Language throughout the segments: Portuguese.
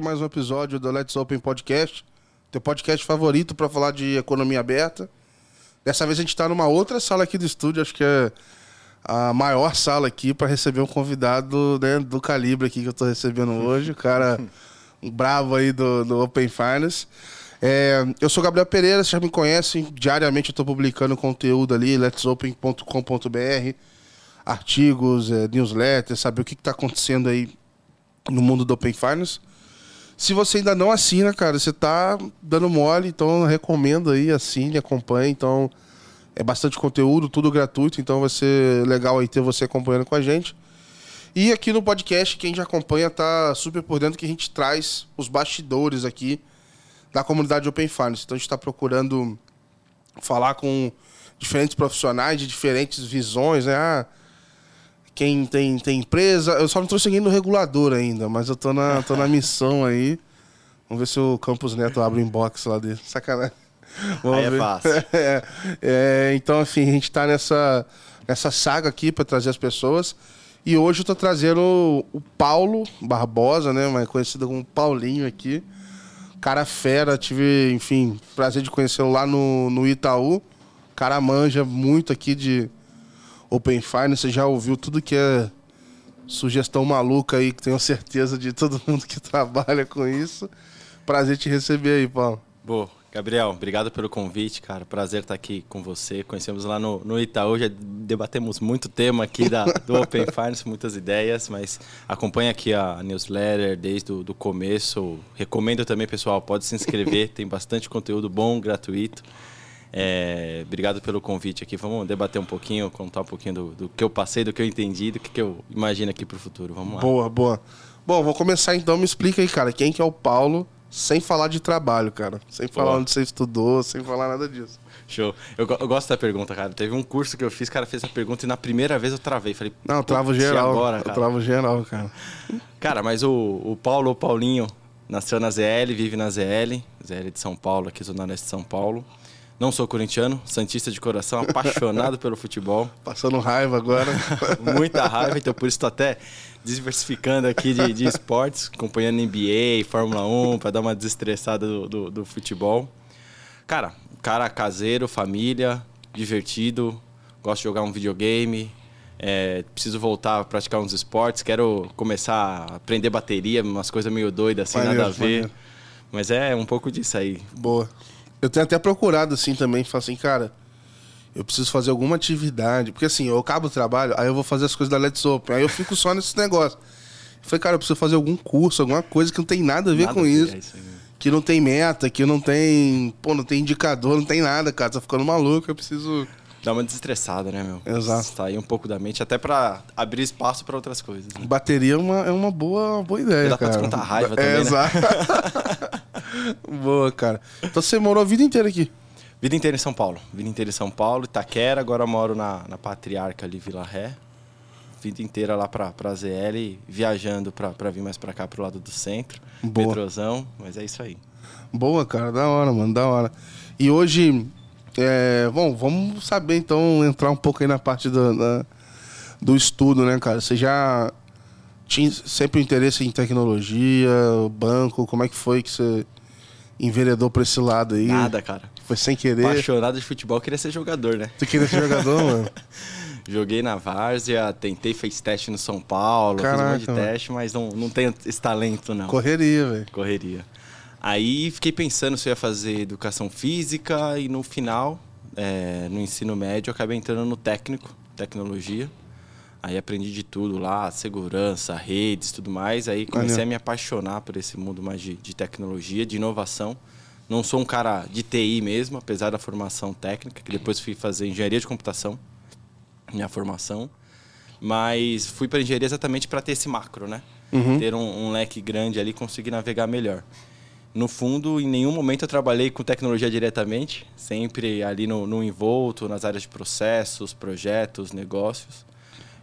aqui mais um episódio do Let's Open Podcast, teu podcast favorito para falar de economia aberta. Dessa vez a gente está numa outra sala aqui do estúdio, acho que é a maior sala aqui para receber um convidado né, do calibre aqui que eu estou recebendo hoje, o cara bravo aí do, do Open Finance. É, eu sou Gabriel Pereira, vocês já me conhecem, diariamente eu estou publicando conteúdo ali, letsopen.com.br, artigos, é, newsletters, saber o que está acontecendo aí no mundo do Open Finance. Se você ainda não assina, cara, você tá dando mole, então recomendo aí, assine, acompanhe. Então, é bastante conteúdo, tudo gratuito, então vai ser legal aí ter você acompanhando com a gente. E aqui no podcast, quem já acompanha tá super por dentro que a gente traz os bastidores aqui da comunidade Open Finance. Então a gente está procurando falar com diferentes profissionais de diferentes visões, né? Ah, quem tem, tem empresa. Eu só não trouxe ninguém no regulador ainda, mas eu tô na, tô na missão aí. Vamos ver se o Campos Neto abre o inbox lá dele. Sacanagem. Vamos aí é ver. fácil. É, é, então, assim, a gente tá nessa, nessa saga aqui para trazer as pessoas. E hoje eu tô trazendo o Paulo Barbosa, né? Mais conhecido como Paulinho aqui. Cara fera, tive, enfim, prazer de conhecê-lo lá no, no Itaú. Cara manja muito aqui de Open Finance, já ouviu tudo que é sugestão maluca aí, que tenho certeza de todo mundo que trabalha com isso. Prazer te receber aí, Paulo. Boa. Gabriel, obrigado pelo convite, cara. Prazer estar aqui com você. Conhecemos lá no, no Itaú, já debatemos muito tema aqui da, do Open Finance, muitas ideias, mas acompanha aqui a newsletter desde o do começo. Recomendo também, pessoal, pode se inscrever, tem bastante conteúdo bom, gratuito. É, obrigado pelo convite aqui. Vamos debater um pouquinho, contar um pouquinho do, do que eu passei, do que eu entendi, do que, que eu imagino aqui para o futuro. Vamos lá. Boa, boa. Bom, vou começar então. Me explica aí, cara, quem que é o Paulo, sem falar de trabalho, cara. Sem falar onde você estudou, sem falar nada disso. Show. Eu, eu gosto da pergunta, cara. Teve um curso que eu fiz, cara fez a pergunta e na primeira vez eu travei. Falei, Não, eu travo "Putz, e geral. agora, eu cara? travo geral, cara. Cara, mas o, o Paulo, o Paulinho, nasceu na ZL, vive na ZL, ZL de São Paulo, aqui Zona Leste de São Paulo. Não sou corintiano, santista de coração, apaixonado pelo futebol. Passando raiva agora. Muita raiva, então por isso tô até diversificando aqui de, de esportes, acompanhando NBA, Fórmula 1, para dar uma desestressada do, do, do futebol. Cara, cara caseiro, família, divertido, gosto de jogar um videogame, é, preciso voltar a praticar uns esportes, quero começar a aprender bateria, umas coisas meio doidas assim, Maneiro, nada a ver. maneiro. Mas é um pouco disso aí. Boa. Eu tenho até procurado assim também, falar assim, cara, eu preciso fazer alguma atividade. Porque assim, eu acabo o trabalho, aí eu vou fazer as coisas da Let's Open. Aí eu fico só nesse negócio. Eu falei, cara, eu preciso fazer algum curso, alguma coisa que não tem nada a ver Nada com isso. é isso. Que não tem meta, que não tem. Pô, não tem indicador, não tem nada, cara. Tá ficando maluco, eu preciso. Dá uma desestressada, né, meu? Exato. Sair um pouco da mente, até pra abrir espaço pra outras coisas. né? Bateria é uma, é uma boa, uma boa ideia, Dá pra cara. descontar a raiva é, também, né? Exato. boa, cara. Então você morou a vida inteira aqui. Vida inteira em São Paulo. Vida inteira em São Paulo, Itaquera, agora moro na, na Patriarca ali, Vila Ré. Vida inteira lá pra, pra ZL, viajando pra, pra vir mais pra cá, pro lado do centro. Boa. Metrozão, mas é isso aí. Boa, cara, da hora, mano, da hora. E hoje, é, bom, vamos saber então, entrar um pouco aí na parte do, da- do estudo, né, cara? Você já tinha sempre interesse em tecnologia, banco, como é que foi que você enveredou pra esse lado aí? Nada, cara. Foi sem querer? Apaixonado de futebol, queria ser jogador, né? Você queria ser jogador, mano? Joguei na Várzea, tentei, fez teste no São Paulo, fiz um Caraca, monte de mano. teste, mas não, não tenho esse talento, não. Correria, velho. Correria. Aí fiquei pensando se eu ia fazer educação física e no final, é, no ensino médio, acabei entrando no técnico, tecnologia. Aí aprendi de tudo lá, segurança, redes, tudo mais. Aí comecei Maneiro. a me apaixonar por esse mundo mais de, de tecnologia, de inovação. Não sou um cara de TI mesmo, apesar da formação técnica, que depois fui fazer engenharia de computação, minha formação. Mas fui para engenharia exatamente para ter esse macro, né? Ter um, um leque grande ali e conseguir navegar melhor. No fundo, em nenhum momento eu trabalhei com tecnologia diretamente, sempre ali no, no envolto, nas áreas de processos, projetos, negócios.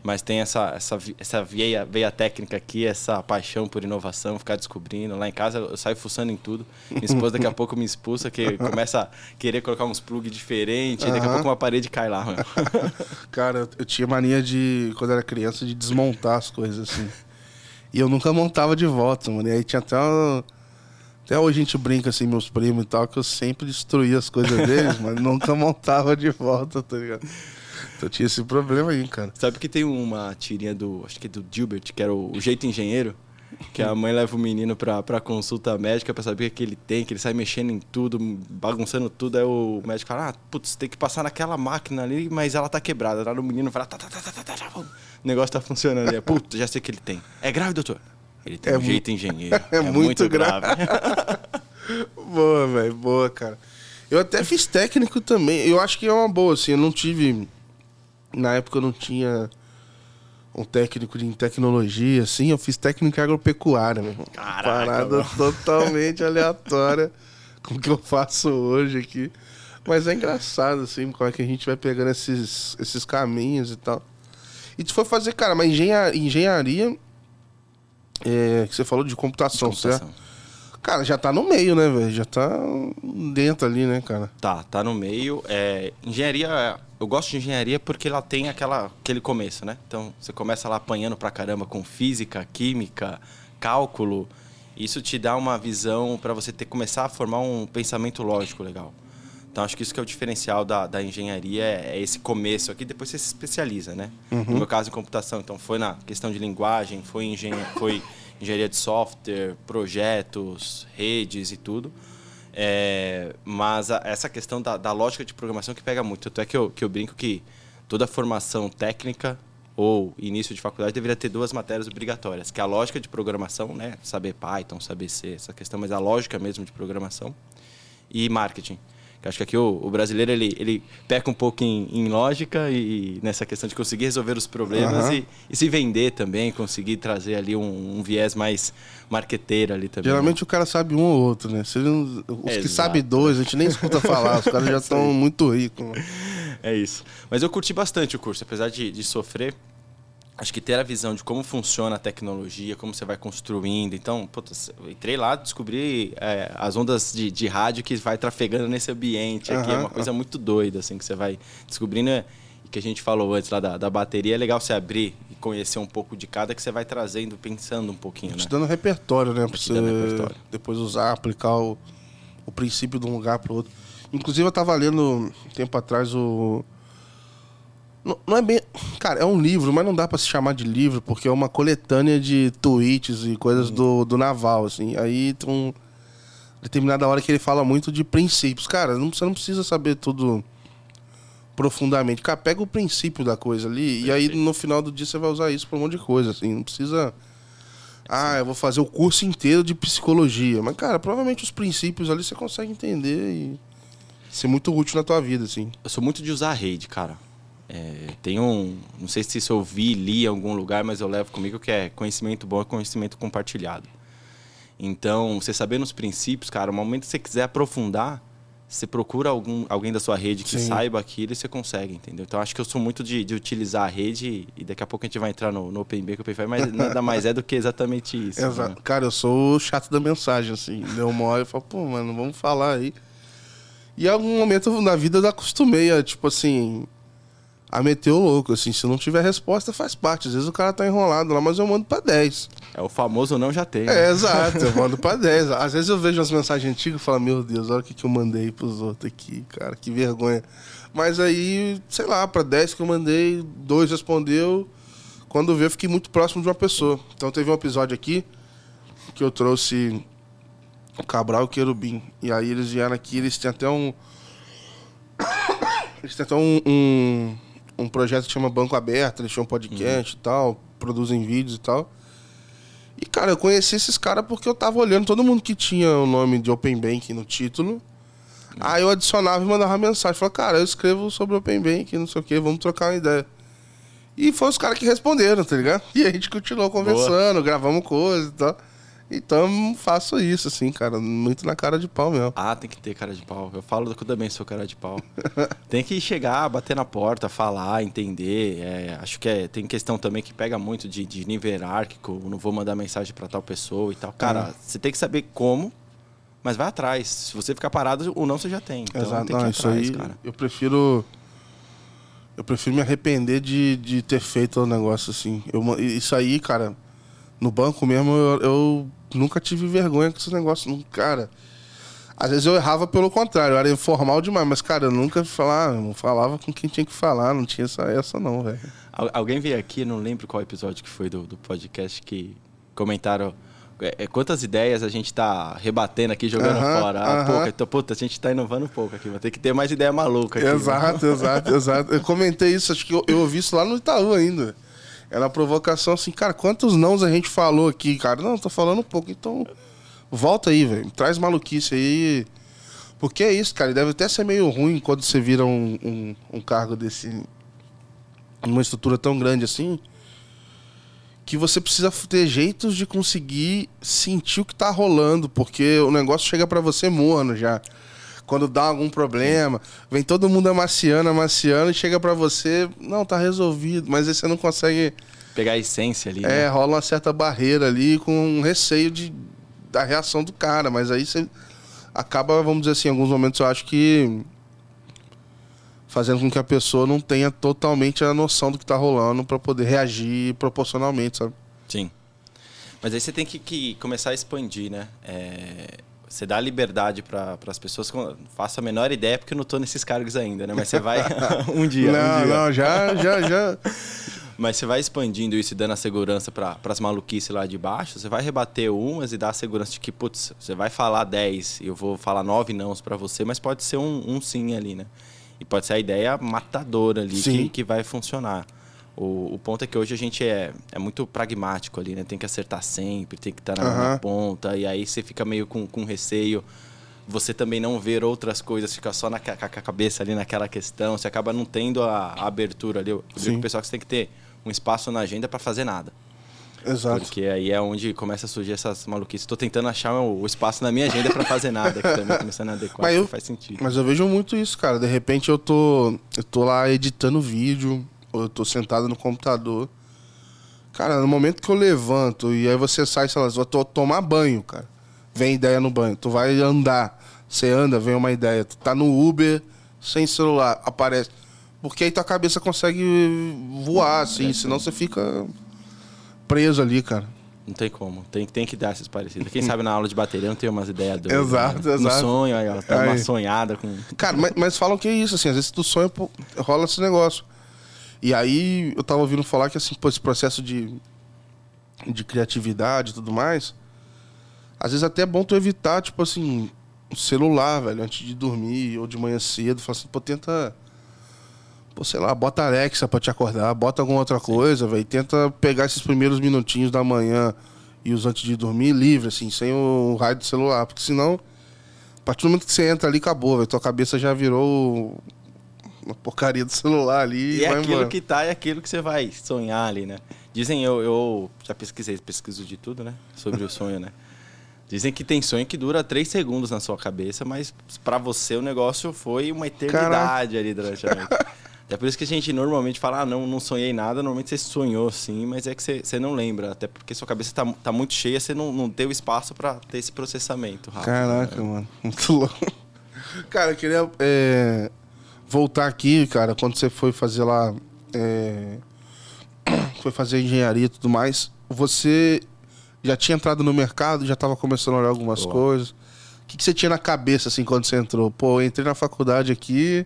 Mas tem essa, essa, essa veia, veia técnica aqui, essa paixão por inovação, ficar descobrindo. Lá em casa eu saio fuçando em tudo. Minha esposa daqui a pouco me expulsa, que começa a querer colocar uns plugs diferentes, e daqui a pouco uma parede cai lá. Cara, eu- eu tinha mania de, quando era criança, de desmontar as coisas assim. E eu nunca montava de volta, mano. E aí tinha até uma... Até hoje a gente brinca assim, meus primos e tal, que eu sempre destruía as coisas deles, mas nunca montava de volta, tá ligado? Então tinha esse problema aí, cara. Sabe que tem uma tirinha do. Acho que é do Gilbert, que era o, jeito engenheiro. Que a mãe leva o menino pra, pra consulta médica pra saber o que ele tem, que ele sai mexendo em tudo, bagunçando tudo. Aí o médico fala: Ah, putz, tem que passar naquela máquina ali, mas ela tá quebrada. Lá no menino fala: tá, tá, tá, tá, tá, tá, tá. O negócio tá funcionando ali. Putz, já sei o que ele tem. É grave, doutor? Ele tem É um mu- jeito engenheiro. É muito grave. boa, velho, boa, cara. Eu até fiz técnico também. Eu acho que é uma boa, assim. Eu não tive. Na época eu não tinha um técnico de tecnologia, assim. Eu fiz técnico em agropecuária, meu irmão. Caraca, Parada mano. totalmente aleatória com o que eu faço hoje aqui. Mas é engraçado, assim, como é que a gente vai pegando esses, esses caminhos e tal. E tu foi fazer, cara, mas engenha- engenharia. É, que você falou de computação, certo? Computação. Cara, já tá no meio, né, velho? Já tá dentro ali, né, cara? Tá, tá no meio. É, engenharia, eu gosto de engenharia porque ela tem aquela, aquele começo, né? Então, você começa lá apanhando pra caramba com física, química, cálculo. Isso te dá uma visão para você ter começar a formar um pensamento lógico legal. Então, acho que isso que é o diferencial da, da engenharia, é esse começo aqui, depois você se especializa, né? No meu caso, em computação. Então, foi na questão de linguagem, foi, engen foi engenharia de software, projetos, redes e tudo. É, mas a- essa questão da, da lógica de programação que pega muito. Tanto é que eu, que eu brinco que toda formação técnica ou início de faculdade deveria ter duas matérias obrigatórias, que é a lógica de programação, né? Saber Python, saber C, essa questão, mas a lógica mesmo de programação e marketing. Acho que aqui o, o brasileiro ele, ele peca um pouco em, em lógica e, nessa questão de conseguir resolver os problemas Aham. e, e se vender também, conseguir trazer ali um, um viés mais marqueteiro ali também. né? Geralmente o cara sabe um ou outro, né? Não- os que sabem dois, a gente nem escuta falar. Os caras já estão muito ricos. mano. É isso. Mas eu curti bastante o curso, apesar de, de sofrer. Acho que ter a visão de como funciona a tecnologia, como você vai construindo. Então, puta, eu entrei lá, descobri é, as ondas de, de rádio que vai trafegando nesse ambiente aqui. É uma coisa muito doida, assim, que você vai descobrindo. é, E que a gente falou antes lá da, da bateria, é legal você abrir e conhecer um pouco de cada, que você vai trazendo, pensando um pouquinho, né? Te dando repertório, né? Pra você repertório. depois usar, aplicar o, o princípio de um lugar pro outro. Inclusive, eu tava lendo um tempo atrás o. Não, não é bem. Cara, é um livro, mas não dá pra se chamar de livro, porque é uma coletânea de tweets e coisas do, do Naval, assim. Aí tem um. Determinada hora que ele fala muito de princípios. Cara, não, você não precisa saber tudo profundamente. Cara, pega o princípio da coisa ali e aí no final do dia você vai usar isso pra um monte de coisa, assim. Não precisa. Ah, eu vou fazer o curso inteiro de psicologia. Mas, cara, provavelmente os princípios ali você consegue entender e ser muito útil na tua vida, assim. Eu sou muito de usar rede, cara. É, tem um. Não sei se isso eu vi, li em algum lugar, mas eu levo comigo que é conhecimento bom é conhecimento compartilhado. Então, você sabendo os princípios, cara, no momento que você quiser aprofundar, você procura algum, alguém da sua rede que Sim. saiba aquilo e você consegue, entendeu? Então, acho que eu sou muito de, de utilizar a rede e daqui a pouco a gente vai entrar no, no OpenB, que o OpenFI, mas nada mais é do que exatamente isso. Exato. né? Cara, eu sou o chato da mensagem, assim. Deu uma hora e falo, pô, mano, vamos falar aí. E em algum momento na vida eu acostumei a, tipo assim, a meter o louco, assim. Se não tiver resposta, faz parte. Às vezes o cara tá enrolado lá, mas eu mando pra 10. É o famoso não já tem. É, exato, eu mando pra 10. Às vezes eu vejo as mensagens antigas e falo, meu Deus, olha o que, que eu mandei pros outros aqui, cara, que vergonha. Mas aí, sei lá, pra 10 que eu mandei, dois respondeu. Quando eu vi, eu fiquei muito próximo de uma pessoa. Então teve um episódio aqui que eu trouxe o Cabral e o Querubim. E aí eles vieram aqui, eles têm até um. Eles têm até um, um, um projeto que chama Banco Aberto, eles um podcast e tal, produzem vídeos e tal. E, cara, eu conheci esses caras porque eu tava olhando todo mundo que tinha o nome de Open Bank no título. Aí eu adicionava e mandava mensagem. Falava, cara, eu escrevo sobre Open Bank, não sei o que, vamos trocar uma ideia. E foi os caras que responderam, tá ligado? E a gente continuou conversando, gravamos coisas e tal. Então faço isso, assim, cara, muito na cara de pau mesmo. Ah, tem que ter cara de pau. Eu falo que eu também sou cara de pau. tem que chegar, bater na porta, falar, entender. É, acho que é, tem questão também que pega muito de, de nível hierárquico. Não vou mandar mensagem pra tal pessoa e tal. Cara, você tem que saber como, mas vai atrás. Se você ficar parado, o não você já tem. Então Exato, tem que não, isso atrás, aí cara. eu prefiro. Eu prefiro me arrepender de, de ter feito o negócio assim. Eu, isso aí, cara, No banco mesmo, eu, eu nunca tive vergonha com esse negócio. Não, cara, às vezes eu errava pelo contrário, eu era informal demais, mas, cara, eu nunca falava, não falava com quem tinha que falar, não tinha essa, essa não, velho. Al- Alguém veio aqui, não lembro qual episódio que foi do, do podcast, que comentaram é, é, quantas ideias a gente tá rebatendo aqui, jogando Aham, fora. Ah, aham. pouco. Então, puta, a gente tá inovando um pouco aqui, vai ter que ter mais ideia maluca aqui. né? Exato, exato, exato. Eu comentei isso, acho que eu, eu ouvi isso lá no Itaú ainda. Era uma provocação assim, cara, quantos nãos a gente falou aqui, cara? Não, tô falando um pouco, então volta aí, velho. Traz maluquice aí. Porque é isso, cara. Deve até ser meio ruim quando você vira um, um, um cargo desse. numa estrutura tão grande assim. Que você precisa ter jeitos de conseguir sentir o que tá rolando, porque o negócio chega pra você morno já. Quando dá algum problema, vem todo mundo amaciando, amaciando, e chega pra você, não, tá resolvido, mas aí você não consegue. Pegar a essência ali. É, né? rola uma certa barreira ali com um receio de, da reação do cara, mas aí você acaba, vamos dizer assim, em alguns momentos eu acho que fazendo com que a pessoa não tenha totalmente a noção do que tá rolando pra poder reagir proporcionalmente, sabe? Sim. Mas aí você tem que, que começar a expandir, né? É, você dá liberdade para as pessoas. com- Faço a menor ideia porque eu não tô nesses cargos ainda, né? Mas você vai um dia. não, um dia. não, já, já, já. Mas você vai expandindo isso e dando a segurança para as maluquices lá de baixo, você vai rebater umas e dar a segurança de que, putz, você vai falar 10 e eu vou falar 9 nãos para você, mas pode ser um, um sim ali, né? E pode ser a ideia matadora ali que, que vai funcionar. O, o ponto é que hoje a gente é, é muito pragmático ali, né? Tem que acertar sempre, tem que estar na, na Aham. ponta, e aí você fica meio com, com receio. Você também não ver outras coisas, fica só na com a cabeça ali naquela questão, você acaba não tendo a, a abertura ali. Eu digo pro pessoal que você tem que ter um espaço na agenda para fazer nada. Exato. Porque aí é onde começa a surgir essas maluquices. Estou tentando achar o, espaço na minha agenda para fazer nada, que também começando a adequar, Mas eu- faz sentido. Mas eu vejo muito isso, cara. De repente eu tô, eu tô lá editando vídeo, eu tô sentado no computador. Cara, no momento que eu levanto e aí você sai, sei lá, eu tô tomar banho, cara. Vem ideia no banho. Tu vai andar, você anda, vem uma ideia. Tu tá no Uber, sem celular, aparece. Porque aí tua cabeça consegue voar, assim, senão você fica preso ali, cara. Não tem como. Tem, tem que dar esses parecidos. Quem sabe na aula de bateria não tem umas ideias doidas. Exato, né? No exato. sonho, aí, ó, tá uma Aí. sonhada com. Cara, mas, mas falam que é isso, assim, às vezes tu sonha, rola esse negócio. E aí eu tava ouvindo falar que assim, pô, esse processo de, de criatividade e tudo mais, às vezes até é bom tu evitar, tipo assim, o celular, velho, antes de dormir ou de manhã cedo. Fala assim, pô, tenta. Pô, sei lá, bota Alexa pra te acordar, bota alguma outra coisa, velho. Tenta pegar esses primeiros minutinhos da manhã e os antes de dormir livre, assim, sem o raio do celular. Porque senão, a partir do momento que você entra ali, acabou, velho. Tua cabeça já virou uma porcaria do celular ali E e é aquilo embora. que tá e aquilo que você vai sonhar ali, né? Dizem, eu, eu já pesquisei, pesquiso de tudo, né? Sobre o sonho, né? Dizem que tem sonho que dura três segundos na sua cabeça, mas pra você o negócio foi uma eternidade ali durante a noite. É por isso que a gente normalmente fala, ah, não, não sonhei nada. Normalmente você sonhou sim, mas é que você, você não lembra. Até porque sua cabeça tá, tá muito cheia, você não, não deu espaço pra ter esse processamento rápido. Caraca, né? mano. Muito louco. Cara, eu queria é, voltar aqui, cara, quando você foi fazer lá. é, foi fazer engenharia e tudo mais. Você já tinha entrado no mercado, já tava começando a olhar algumas Boa. coisas. O que, que você tinha na cabeça, assim, quando você entrou? Pô, eu entrei na faculdade aqui.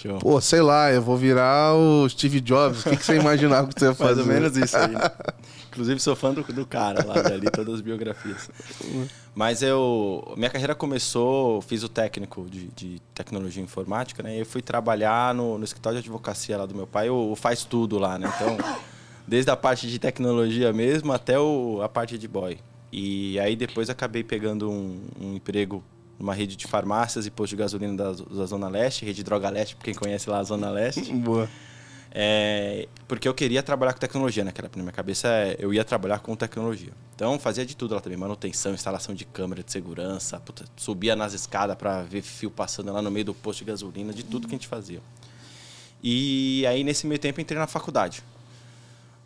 Show. Pô, sei lá, eu vou virar o Steve Jobs. O que, que você imaginava que você ia fazer? Mais ou menos isso aí. Inclusive, sou fã do, do cara lá, dali, todas as biografias. Mas eu. Minha carreira começou, fiz o técnico de, de tecnologia informática, né? E eu fui trabalhar no, no escritório de advocacia lá do meu pai, o, o faz tudo lá, né? Então, desde a parte de tecnologia mesmo até o, a parte de boy. E aí depois acabei pegando um, um emprego numa rede de farmácias e posto de gasolina da, da Zona Leste, rede Droga Leste, pra quem conhece lá a Zona Leste. Boa. É, porque eu queria trabalhar com tecnologia naquela na minha cabeça é, eu ia trabalhar com tecnologia. Então fazia de tudo lá também manutenção instalação de câmera de segurança puta, subia nas escadas para ver fio passando lá no meio do posto de gasolina de tudo que a gente fazia. E aí nesse meio tempo entrei na faculdade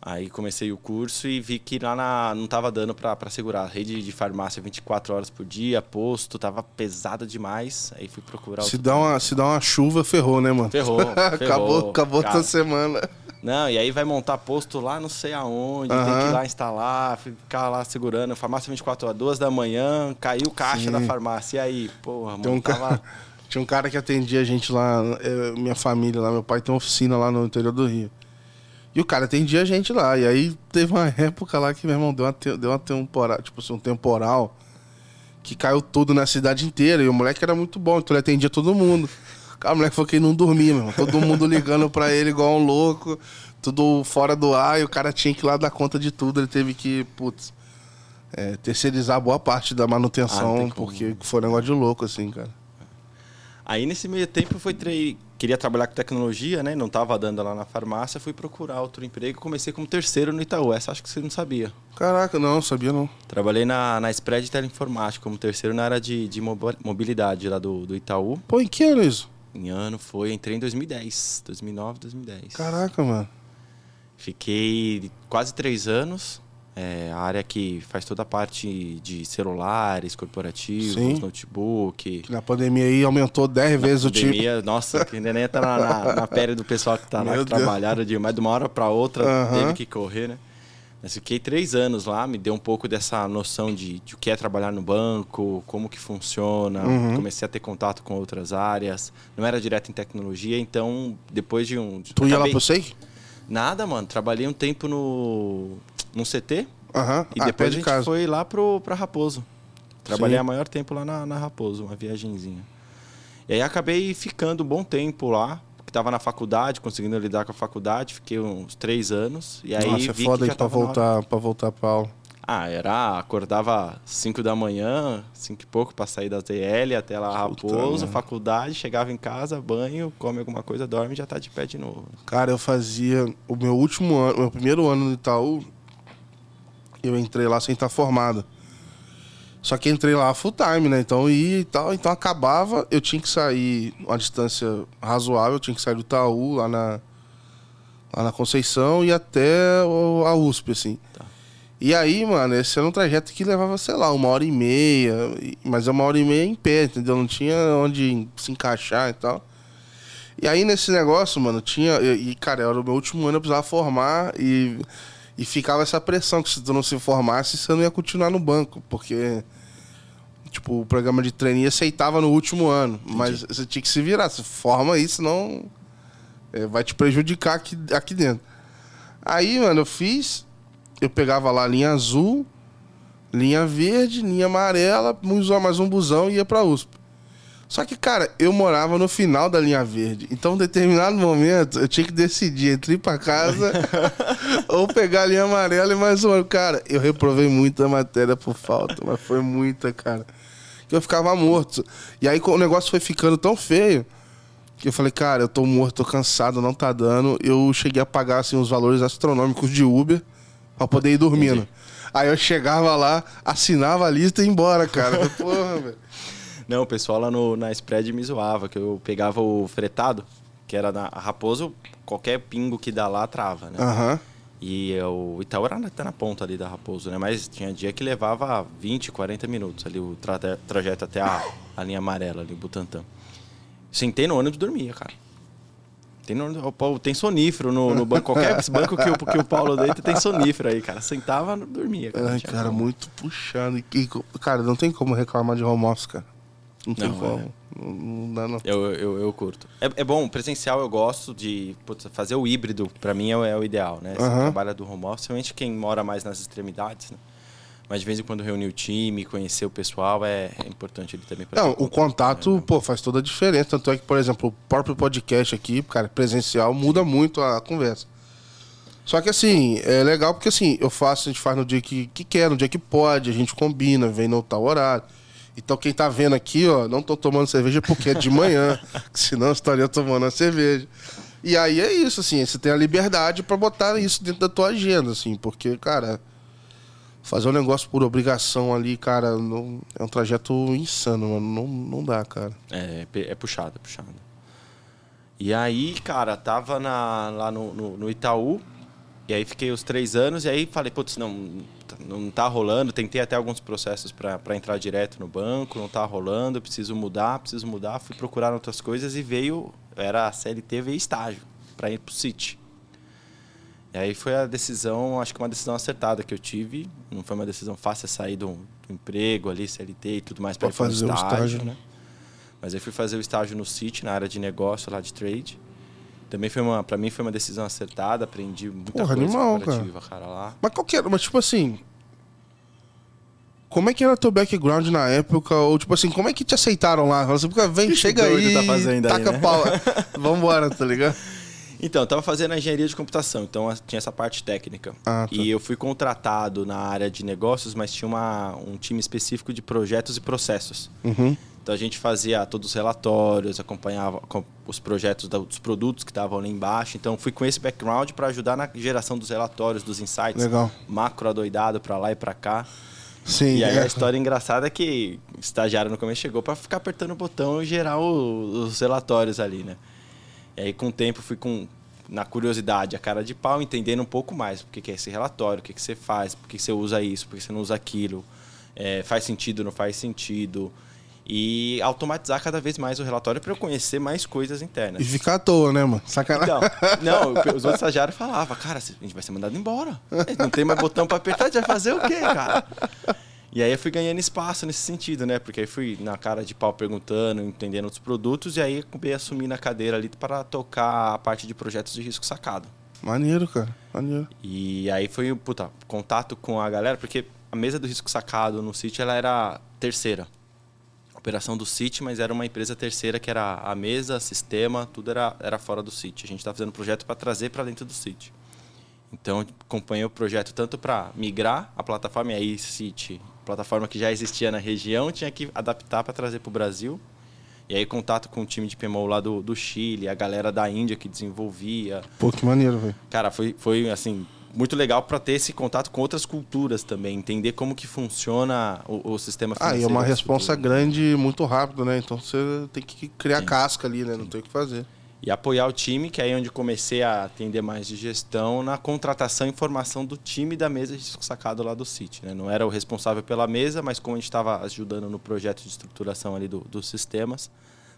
aí comecei o curso e vi que lá na, não estava dando para segurar rede de farmácia 24 horas por dia posto tava pesado demais aí fui procurar Se dá, uma, se dá uma chuva, ferrou, né, mano? Ferrou, acabou ferrou, acabou cara. toda semana. Não, e aí vai montar posto lá não sei aonde, tem que ir lá instalar, ficar lá segurando. Farmácia 24 horas, duas da manhã, caiu caixa Sim. da farmácia. E aí, porra, Tem mano, um cara, tinha um cara que atendia a gente lá, minha família lá, meu pai tem uma oficina lá no interior do Rio. E o cara atendia a gente lá. E aí teve uma época lá que, meu irmão, deu uma, te- deu uma temporal, tipo assim, um temporal que caiu tudo na cidade inteira. E o moleque era muito bom, então ele atendia todo mundo. Cara, o moleque falou que ele não dormia, meu irmão. Todo mundo ligando pra ele igual um louco, tudo fora do ar, e o cara tinha que ir lá dar conta de tudo. Ele teve que, putz, é, terceirizar boa parte da Ah, manutenção, como. porque foi um negócio de louco, assim, cara. Aí nesse meio tempo foi tre... queria trabalhar com tecnologia, né? Não tava dando lá na farmácia, fui procurar outro emprego, comecei como terceiro no Itaú. Essa acho que você não sabia. Caraca, não, sabia não. Trabalhei na, na Spread Teleinformática como terceiro na área de, de mobi- mobilidade lá do, do Itaú. Pô, em que ano isso? Em ano foi, entrei em 2010, 2009, 2010. Caraca, mano. Fiquei quase três anos. É, a área que faz toda a parte de celulares, corporativos, Sim. notebook. Que na pandemia aí aumentou 10 vezes o tipo. Pandemia, nossa, que ainda nem tá na, na, na pele do pessoal que tá lá, Meu que Deus. trabalharam demais, de uma hora para outra, Aham. teve que correr, né? Mas fiquei três anos lá, me deu um pouco dessa noção de, de o que é trabalhar no banco, como que funciona. Uhum. Comecei a ter contato com outras áreas. Não era direto em tecnologia, então depois de um. Tu ia lá acabei- pro SEI? Nada, mano. Trabalhei um tempo no, no CT Aham. e Ah, depois pé a gente casa. foi lá pro, pra Raposo. Trabalhei Sim. a maior tempo lá na, na Raposo, uma viagenzinha. E aí acabei ficando um bom tempo lá, porque tava na faculdade, conseguindo lidar com a faculdade, fiquei uns três anos. E aí Nossa, é vi foda que hora. voltar, pra voltar pra aula. Ah, era. Acordava 5 da manhã, 5 e pouco, pra sair da TL até lá Raposo, faculdade, chegava em casa, banho, come alguma coisa, dorme e já tá de pé de novo. Cara, eu fazia o meu último ano, meu primeiro ano no Itaú, eu entrei lá sem estar formado. Só que entrei lá full time, né? Então ia e tal. Então acabava, eu tinha que sair uma distância razoável, eu tinha que sair do Itaú lá na, lá na Conceição e até a USP, assim. Tá. E aí, mano, esse era um trajeto que levava, sei lá, uma hora e meia, mas é uma hora e meia em pé, entendeu? Não tinha onde se encaixar e tal. E aí nesse negócio, mano, tinha. E, cara, era o meu último ano, eu precisava formar e, e ficava essa pressão que se tu não se formasse, você não ia continuar no banco, porque. Tipo, o programa de trainee aceitava no último ano, mas você tinha que se virar, você forma aí, senão é, vai te prejudicar aqui, aqui dentro. Aí, mano, eu fiz, eu pegava lá linha azul, linha verde, linha amarela, mais um busão e ia pra USP. Só que, cara, eu morava no final da linha verde. Então, em determinado momento, eu tinha que decidir entre ir pra casa ou pegar a linha amarela e mais uma. Cara, eu reprovei muita matéria por falta, mas foi muita, cara. Que eu ficava morto. E aí, o negócio foi ficando tão feio que eu falei, cara, eu tô morto, tô cansado, não tá dando. Eu cheguei a pagar, assim, uns valores astronômicos de Uber pra poder ir dormindo. Aí eu chegava lá, assinava a lista e ia embora, cara. Porra, velho. Não, o pessoal lá no, na spread me zoava, que eu pegava o fretado, que era na Raposo, qualquer pingo que dá lá trava, né? Aham. E o Itaú era até na ponta ali da Raposo, né? Mas tinha dia que levava 20, 40 minutos ali o tra trajeto até a, a linha amarela ali, o Butantã. Sentei no ônibus e dormia, cara. Tem, no, Paulo- tem sonífero no, no banco. Qualquer banco que o, que o Paulo deita tem sonífero aí, cara. Sentava, dormia. Cara. Ai, cara, como. muito puxando. E, e, cara, não tem como reclamar de home office, cara. Não tem Não, como. Não, não dá, não. Eu, eu, eu curto. É, é bom, presencial eu gosto de putz, fazer o híbrido, pra mim é, o- é o ideal, né? Você Aham. trabalha do home office, principalmente quem mora mais nas extremidades, né? Mas de vez em quando reunir o time, conhecer o pessoal é, é importante ele também. Não, o contato, né? pô, faz toda a diferença. Tanto é que, por exemplo, o próprio podcast aqui, cara, presencial, muda muito a conversa. Só que assim, é legal porque assim, eu faço, a gente faz no dia que, que quer, no dia que pode, a gente combina, vem no tal horário. Então quem tá vendo aqui, ó, não tô tomando cerveja porque é de manhã, senão eu estaria tomando a cerveja. E aí é isso, assim, você tem a liberdade pra botar isso dentro da tua agenda, assim, porque, cara, fazer um negócio por obrigação ali, cara, não- é um trajeto insano, mano. Não, não dá, cara. É, pe- é puxado, é puxado. E aí, cara, tava na- lá no, no, no Itaú, e aí fiquei os três anos, e aí falei, putz, não, não tá rolando. Tentei até alguns processos para entrar direto no banco, não tá rolando, preciso mudar, preciso mudar. Fui procurar outras coisas e veio, era a CLT, veio estágio, para ir pro City. E aí foi a decisão, acho que uma decisão acertada que eu tive. Não foi uma decisão fácil sair do, do emprego ali, CLT e tudo mais para fazer o estágio, né? Mas aí fui fazer o estágio no City, na área de negócio lá de trade. Também foi uma, para mim foi uma decisão acertada, aprendi muita Porra, coisa animal, cara. cara. lá. Mas qual que era? Mas tipo assim, como é que era teu background na época? Ou, tipo assim, como é que te aceitaram lá? Você fica, vem, Que chega aí, tá fazendo aí, taca né? pau. Vambora, tá ligado? Então, eu tava fazendo engenharia de computação, então tinha essa parte técnica. Ah, tá. E eu fui contratado na área de negócios, mas tinha uma, um time específico de projetos e processos. Uhum. Então a gente fazia todos os relatórios, acompanhava com- os projetos dos produtos que estavam ali embaixo. Então fui com esse background para ajudar na geração dos relatórios, dos insights. Legal. Macro adoidado para lá e para cá. Sim. E aí é. a história engraçada é que o estagiário no começo chegou para ficar apertando o botão e gerar o- os relatórios ali, né? E aí com o tempo fui com na curiosidade, a cara de pau, entendendo um pouco mais o que é esse relatório, o que, que você faz, por que que você usa isso, por que você não usa aquilo, é, faz sentido, não faz sentido. E automatizar cada vez mais o relatório para eu conhecer mais coisas internas. E ficar à toa, né, mano? Sacanagem. Então, não, os outros estagiários falavam, cara, a gente vai ser mandado embora. Não tem mais botão pra apertar, a gente vai fazer o quê, cara? E aí eu fui ganhando espaço nesse sentido, né? Porque aí fui na cara de pau perguntando, entendendo os produtos, e aí acabei assumindo a cadeira ali para tocar a parte de projetos de risco sacado. Maneiro, cara. Maneiro. E aí foi, puta, contato com a galera, porque a mesa do risco sacado no City, ela era terceira. Operação do City, mas era uma empresa terceira que era a mesa, sistema, tudo era, era fora do City. A gente estava fazendo um projeto para trazer para dentro do City. Então, acompanhei o projeto tanto para migrar a plataforma, e aí City, plataforma que já existia na região, tinha que adaptar para trazer para o Brasil. E aí, contato com o time de PMO lá do, do Chile, a galera da Índia que desenvolvia, Pô, que maneiro, velho. Cara, foi, foi assim, muito legal para ter esse contato com outras culturas também, entender como que funciona o, o sistema Ah, e é financeiro. uma responsa culturas. grande muito rápido, né? Então você tem que criar Sim. casca ali, né? Não tem o que fazer. E apoiar o time, que aí é onde comecei a atender mais de gestão na contratação e formação do time da mesa de sacado lá do City. Né? Não era o responsável pela mesa, mas como a gente estava ajudando no projeto de estruturação ali do, dos sistemas,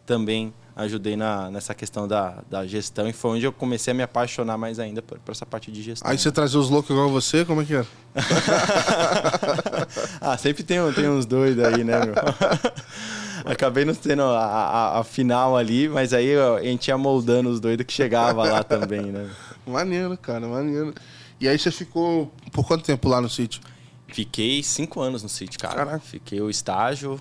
também ajudei na, nessa questão da, da gestão e foi onde eu comecei a me apaixonar mais ainda por, por essa parte de gestão. Aí você trazia os loucos igual você, como é que era? ah, sempre tem, um- tem uns doidos aí, né, meu? Acabei não tendo a, a, a final ali, mas aí a gente ia moldando os doidos que chegava lá também, né? Maneiro, cara, maneiro. E aí você ficou por quanto tempo lá no sítio? Fiquei cinco anos no City, cara. Caraca. Fiquei o estágio,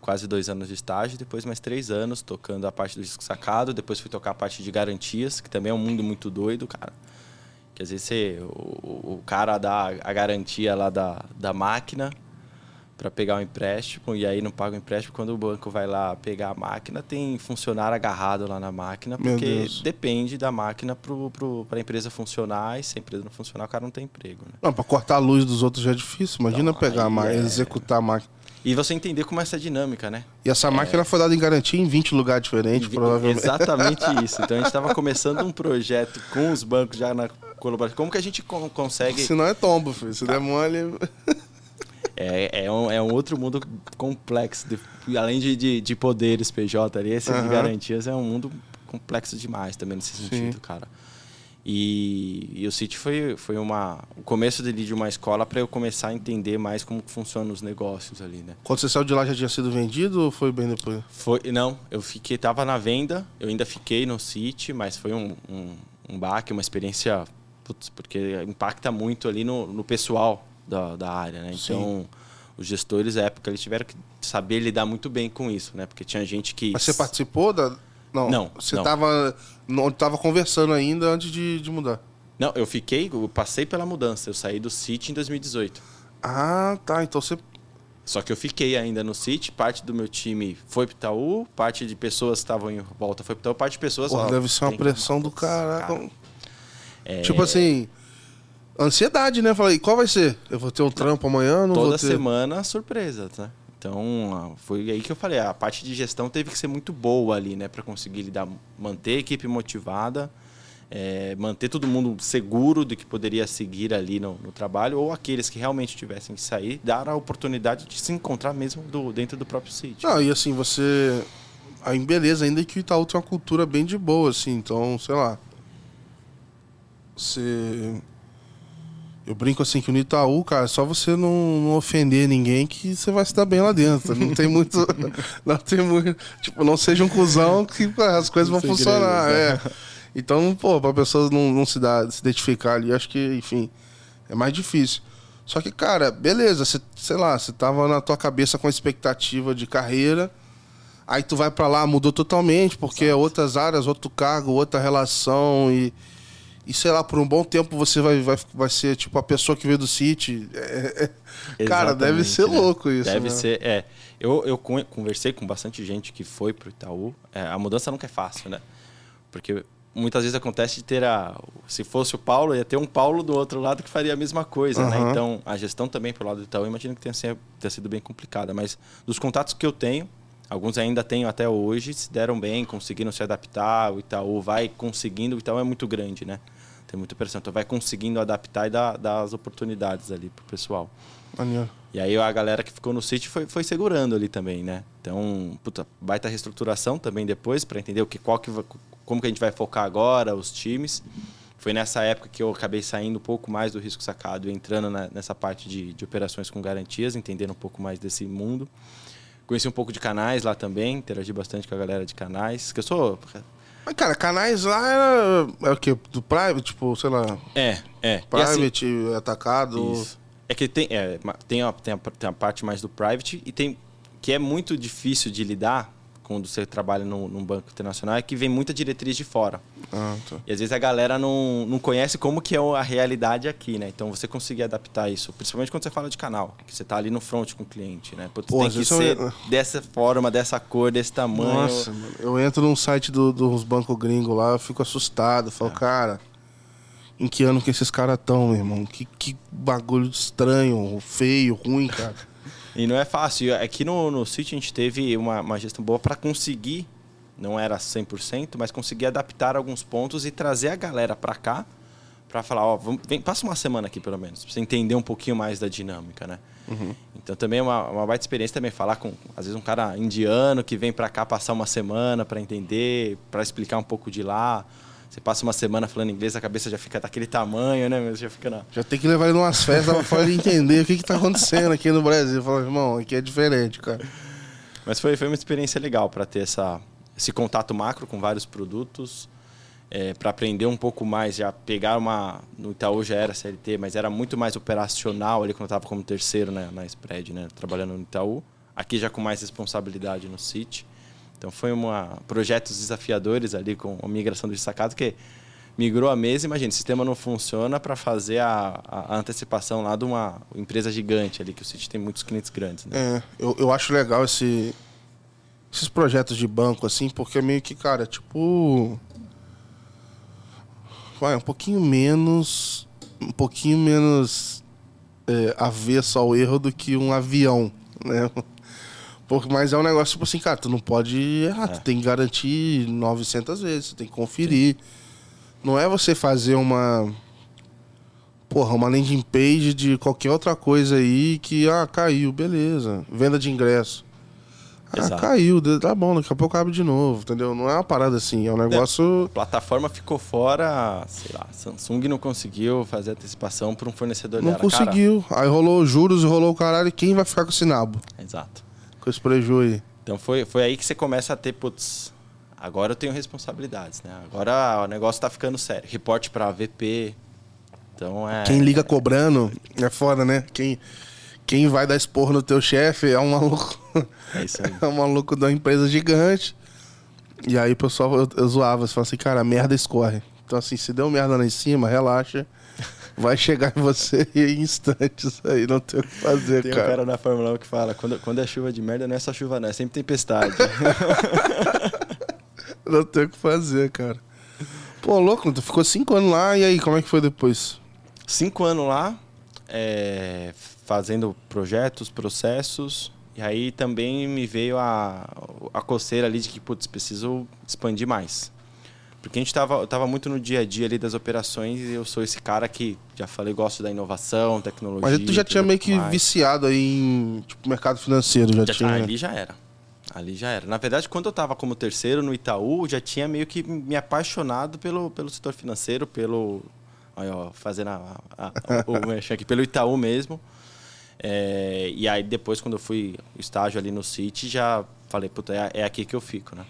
quase dois anos de estágio, depois mais três anos tocando a parte do disco sacado, depois fui tocar a parte de garantias, que também é um mundo muito doido, cara. Que às vezes você, o, o cara dá a garantia lá da, da máquina para pegar o empréstimo e aí não paga o empréstimo quando o banco vai lá pegar a máquina tem funcionário agarrado lá na máquina porque depende da máquina para a empresa funcionar e se a empresa não funcionar o cara não tem emprego né? Não, pra cortar a luz dos outros já é difícil. Imagina Então, pegar a aí máquina, é- executar a máquina. E você entender como é essa dinâmica né E essa máquina foi dada em garantia em 20 lugares diferentes, provavelmente. Exatamente isso. Então a gente estava começando um projeto com os bancos já na colaboração. Como que a gente con- consegue. Se não é tombo, filho. Se der mole. É, é, um, é um outro mundo complexo. de- além de, de, de poderes PJ ali, esse Aham. de garantias é um mundo complexo demais também nesse sentido, Sim. cara. E, e o City foi, foi uma, o começo dele de uma escola para eu começar a entender mais como funcionam os negócios ali, né? Quando você saiu de lá já tinha sido vendido ou foi bem depois? Foi, não, eu fiquei, tava na venda, eu ainda fiquei no City, mas foi um, um, um baque, uma experiência, putz, porque impacta muito ali no, no pessoal da, da área, né? Sim. Então, os gestores, à época, eles tiveram que saber lidar muito bem com isso, né? Porque tinha gente que... Mas você participou da. Não. Não, Você não. tava. Não, tava conversando ainda antes de, de mudar. Não, eu fiquei, eu passei pela mudança, eu saí do City em 2018. Ah, tá. Então você. Só que eu fiquei ainda no City, parte do meu time foi pro Itaú, parte de pessoas que estavam em volta foi pro Itaú, parte de pessoas... Ó, deve ser uma pressão do caraca. cara, é- Tipo assim. Ansiedade, né? Falei, qual vai ser? Eu vou ter um trampo amanhã? Não vou toda ter. semana surpresa, né? Então, ah, foi aí que eu falei, a parte de gestão teve que ser muito boa ali, né, para conseguir lidar, manter a equipe motivada, é, manter todo mundo seguro de que poderia seguir ali no, no trabalho, ou aqueles que realmente tivessem que sair, dar a oportunidade de se encontrar mesmo do, dentro do próprio sítio. Não, e assim, você. Aí, beleza, ainda que o Itaú tem uma cultura bem de boa, assim, então, sei lá. Você. Eu brinco assim que no Itaú, cara, só você não, não, ofender ninguém que você vai se dar bem lá dentro. Não tem muito. não tem muito. Tipo, não seja um cuzão que as coisas vão funcionar. Né? É. Então, pô, pra pessoa não, não se, dar, se identificar ali, acho que, enfim, é mais difícil. Só que, cara, beleza, você, sei lá, você tava na tua cabeça com expectativa de carreira, aí tu vai para lá, mudou totalmente, porque é outras áreas, outro cargo, outra relação e e sei lá, por um bom tempo você vai, vai, vai ser tipo a pessoa que veio do City. É, é, cara, deve ser né? louco isso. Deve né? ser, é. Eu, eu conversei com bastante gente que foi pro Itaú. É, a mudança nunca é fácil, né? Porque muitas vezes acontece de ter a. Se fosse o Paulo, ia ter um Paulo do outro lado que faria a mesma coisa, uhum. né? Então, a gestão também pro lado do Itaú, imagino que tenha, tenha sido bem complicada. Mas dos contatos que eu tenho, Alguns ainda tenho até hoje, se deram bem, conseguiram se adaptar. O Itaú vai conseguindo, o Itaú é muito grande, né? Tem muita pressão. Então vai conseguindo adaptar e dar, dar as oportunidades ali pro pessoal. Maneiro. E aí a galera que ficou no sítio foi, foi segurando ali também, né? Então, puta, baita reestruturação também depois para entender o que, qual que, como que a gente vai focar agora, os times. Foi nessa época que eu acabei saindo um pouco mais do risco sacado e entrando na, nessa parte de, de operações com garantias, entendendo um pouco mais desse mundo. Conheci um pouco de canais lá também, interagi bastante com a galera de canais, que eu sou mas, cara, canais lá era. É o quê? Do private, tipo, sei lá. É, é. Private, assim, atacado. Isso. É que tem, é, tem, a, tem, a, tem a parte mais do private e tem. que é muito difícil de lidar quando você trabalha num, num, banco internacional é que vem muita diretriz de fora. Ah, tá. E às vezes a galera não, não conhece como que é a realidade aqui, né? Então você conseguir adaptar isso, principalmente quando você fala de canal, que você está ali no front com o cliente, né? Putz, Pô, tem que ser eu... dessa forma, dessa cor, desse tamanho. Nossa, mano. eu entro num site do, dos bancos gringos lá, eu fico assustado, falo, é. cara, em que ano que esses caras estão, meu irmão? Que, que bagulho estranho, feio, ruim, cara. E não é fácil. Aqui no, no sítio a gente teve uma, uma gestão boa para conseguir, não era 100%, mas conseguir adaptar alguns pontos e trazer a galera para cá para falar, ó, vamos, vem, passa uma semana aqui pelo menos, para você entender um pouquinho mais da dinâmica, né? Uhum. Então também é uma, uma baita experiência também falar com, às vezes, um cara indiano que vem para cá passar uma semana para entender, para explicar um pouco de lá. Você passa uma semana falando inglês, a cabeça já fica daquele tamanho, né? Mas já fica na... Já tem que levar ele numas festas pra ele entender o que, que tá acontecendo aqui no Brasil. Falar, irmão, aqui é diferente, cara. Mas foi, foi uma experiência legal para ter essa, esse contato macro com vários produtos, é, para aprender um pouco mais, já pegar uma. No Itaú já era CLT, mas era muito mais operacional ali quando eu estava como terceiro né, na spread, né? Trabalhando no Itaú. Aqui já com mais responsabilidade no City. Então foi uma projetos desafiadores ali com a migração do sacado que migrou a mesa, imagina, o sistema não funciona para fazer a, a, antecipação lá de uma empresa gigante ali, que o City tem muitos clientes grandes. Né? É, eu, eu acho legal esse, esses projetos de banco, assim, porque é meio que, cara, tipo. Vai, um pouquinho menos. Um pouquinho menos é, avesso ao erro do que um avião, né? Porque, mas é um negócio tipo assim, cara, tu não pode errar, é. tu tem que garantir 900 vezes, tu tem que conferir. Sim. Não é você fazer uma. Porra, uma landing page de qualquer outra coisa aí que, ah, caiu, beleza. Venda de ingresso. Ah, Exato. caiu, tá bom, daqui a pouco abre de novo, entendeu? Não é uma parada assim, é um negócio. A plataforma ficou fora, sei lá, Samsung não conseguiu fazer antecipação para um fornecedor Não dela. conseguiu. Cara... Aí rolou juros e rolou o caralho, quem vai ficar com esse nabo? Exato com esse preju aí. Então foi, foi aí que você começa a ter, putz, agora eu tenho responsabilidades, né? Agora o negócio tá ficando sério. Reporte para VP. Então é. Quem liga cobrando é foda, né? Quem, quem vai dar esporro no teu chefe é um maluco. É isso aí. é um maluco da empresa gigante. E aí o pessoal eu, eu zoava, você fala assim, cara, a merda escorre. Então assim, se deu merda lá em cima, relaxa vai chegar em você em instantes aí, não tem o que fazer, tem cara. Tem um cara na Fórmula 1 que fala, quando, quando é chuva de merda, não é só chuva não, é sempre tempestade. não tem o que fazer, cara. Pô, louco, tu ficou cinco anos lá, e aí, como é que foi depois? Cinco anos lá, é, fazendo projetos, processos, e aí também me veio a, a coceira ali de que, putz, preciso expandir mais. Porque a gente estava tava muito no dia a dia ali das operações e eu sou esse cara que, já falei, gosto da inovação, tecnologia. Mas tu já tinha meio que mais. viciado aí em tipo, mercado financeiro, já, já tinha. Ali já era. Ali já era. Na verdade, quando eu estava como terceiro no Itaú, já tinha meio que me apaixonado pelo, pelo setor financeiro, pelo Aí, ó, fazendo a, a, a, o aqui pelo Itaú mesmo. É, e aí depois, quando eu fui estágio ali no City, já falei, puta, é, é aqui que eu fico, né?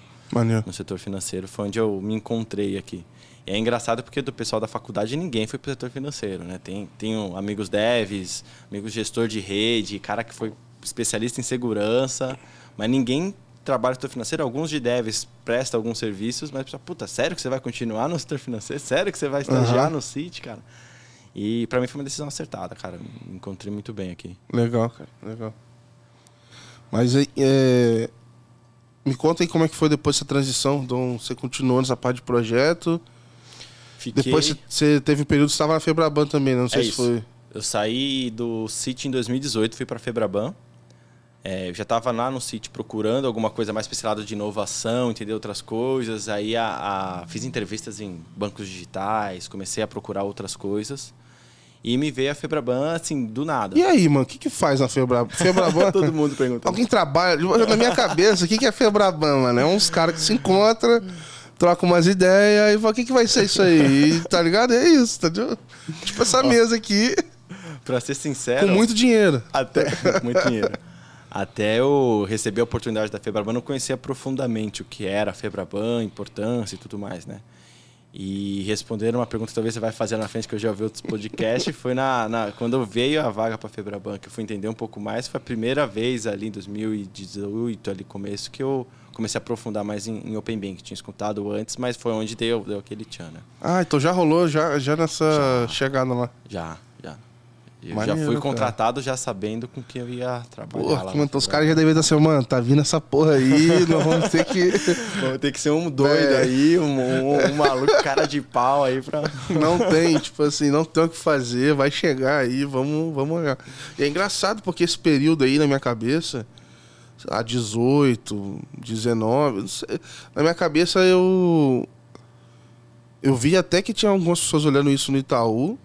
No setor financeiro. Foi onde eu me encontrei aqui. E é engraçado porque do pessoal da faculdade ninguém foi pro setor financeiro, né? Tem, tenho amigos devs, amigos gestor de rede, cara que foi especialista em segurança, mas ninguém trabalha no setor financeiro. Alguns de devs prestam alguns serviços, mas, puta, sério que você vai continuar no setor financeiro? Sério que você vai estagiar Uhum. no City, cara? E para mim foi uma decisão acertada, cara. Me encontrei muito bem aqui. Legal, cara. Legal. Mas aí, é... me conta aí como é que foi depois essa transição. Então, você continuou nessa parte de projeto. Fiquei... Depois você- teve um período que você estava na Febraban também, né? Não sei É se isso. foi. Eu saí do City em 2018, fui para Febraban. É, eu já estava lá no City procurando alguma coisa mais especializada de inovação, entender outras coisas. Aí a, a- fiz entrevistas em bancos digitais, comecei a procurar outras coisas. E me veio a Febraban, assim, do nada. E aí, mano, o que, que faz na Febraban? Febraban. Todo mundo perguntando. Alguém trabalha. Na minha cabeça, o que, que é Febraban, mano? É uns caras que se encontram, trocam umas ideias e falam, o que, que vai ser isso aí? E, tá ligado? É isso, entendeu? Tipo essa mesa aqui, Pra ser sincero... com muito dinheiro. Até, muito dinheiro. Até eu receber a oportunidade da Febraban, eu não conhecia profundamente o que era a Febraban, importância e tudo mais, né? E responder uma pergunta que talvez você vai fazer na frente, que eu já ouvi outros podcasts, foi na, na, quando veio a vaga para a Febraban, que eu fui entender um pouco mais. Foi a primeira vez ali em 2018, ali começo, que eu comecei a aprofundar mais em, em Open Bank. Tinha escutado antes, mas foi onde deu, deu aquele tchan, né? Ah, então já rolou, já, já nessa chegada lá. Já, já. Eu Maneiro, já fui cara. contratado já sabendo com que eu ia trabalhar Porra, lá. então os caras já devem estar assim, mano, tá vindo essa porra aí, nós vamos ter que. Vai ter que ser um doido É. aí, um, um, um maluco cara de pau aí pra. Não tem, tipo assim, não tem o que fazer, vai chegar aí, vamos, vamos olhar. E é engraçado porque esse período aí na minha cabeça, sei lá, 18, 19, não sei, na minha cabeça eu. Eu vi até que tinha algumas pessoas olhando isso no Itaú,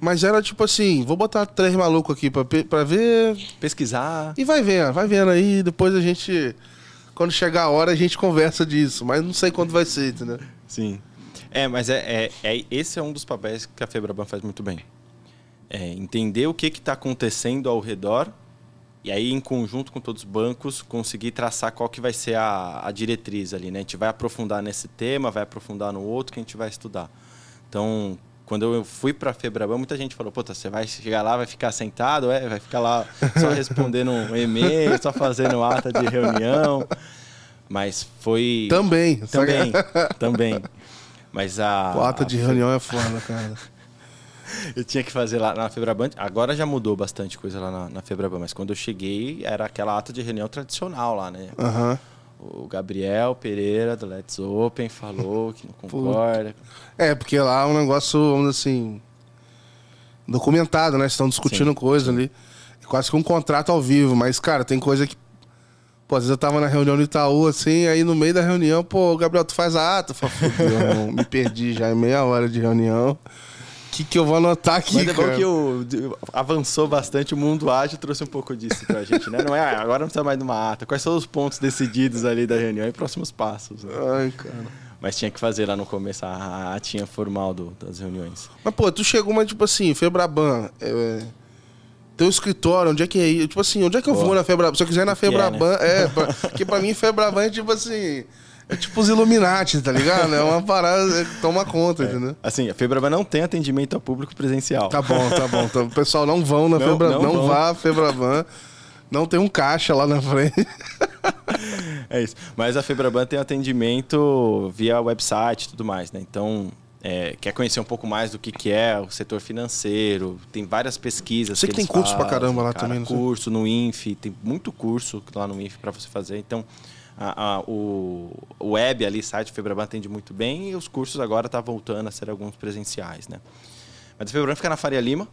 mas era tipo assim: vou botar três malucos aqui pra, pra ver, Pesquisar. e vai vendo, vai vendo aí, depois a gente. Quando chegar a hora a gente conversa disso, mas não sei quando vai ser, entendeu? Sim. É, mas é, é, é- esse é um dos papéis que a Febraban faz muito bem. É entender o que está acontecendo ao redor e aí, em conjunto com todos os bancos, conseguir traçar qual que vai ser a, a diretriz ali, né? A gente vai aprofundar nesse tema, vai aprofundar no outro que a gente vai estudar. Então, quando eu fui para Febraban, muita gente falou, puta, você vai chegar lá, vai ficar sentado, é, vai ficar lá só respondendo um e-mail, só fazendo ata de reunião. Mas foi... Também. Também, também. Mas a. Pô, ata a de reunião é foda, cara. Eu tinha que fazer lá na Febraban. Agora já mudou bastante coisa lá na, na Febraban, mas quando eu cheguei era aquela ata de reunião tradicional lá, né? Aham. O Gabriel Pereira do Let's Open falou que não concorda. É, porque lá é um negócio, vamos dizer assim. documentado, né? Estão discutindo Sim, coisa ali. É quase que um contrato ao vivo, mas, cara, tem coisa que. Pô, às vezes eu tava na reunião do Itaú, assim, aí no meio da reunião, pô, Gabriel, tu faz a ata? Eu falo, fudeu, irmão, me perdi já, é meia hora de reunião. O que, que eu vou anotar aqui, Mas é bom cara? que o, avançou bastante, o mundo ágil trouxe um pouco disso pra gente, né? Não é, agora não precisa mais de uma ata. Quais são os pontos decididos ali da reunião e próximos passos? né? Ai, cara. Mas tinha que fazer lá no começo a, atinha formal do- das reuniões. Mas, pô, tu chegou, mas, tipo assim, Febraban, é, teu escritório, onde é que é? aí? Tipo assim, onde é que eu Pô, vou na Febraban? Se eu quiser na é, Febraban, é, pra- porque pra mim Febraban é tipo assim, é tipo os Illuminati, tá ligado? É uma parada, é, toma conta, entendeu? Assim, a Febraban não tem atendimento ao público presencial. Tá bom, tá bom. Então, o pessoal não vão na Não, Febraban, não vá à Febraban, não tem um caixa lá na frente. É isso. Mas a Febraban tem atendimento via website e tudo mais, né? Então, é, quer conhecer um pouco mais do que, que é o setor financeiro, tem várias pesquisas. Sei que tem eles curso pra fazem, caramba lá cara, também, não sei. Curso no INF, tem muito curso lá no INF para você fazer. Então, a- a- o, web ali, site Febraban atende muito bem e os cursos agora tá voltando a ser alguns presenciais, né? Mas a Febraban fica na Faria Lima,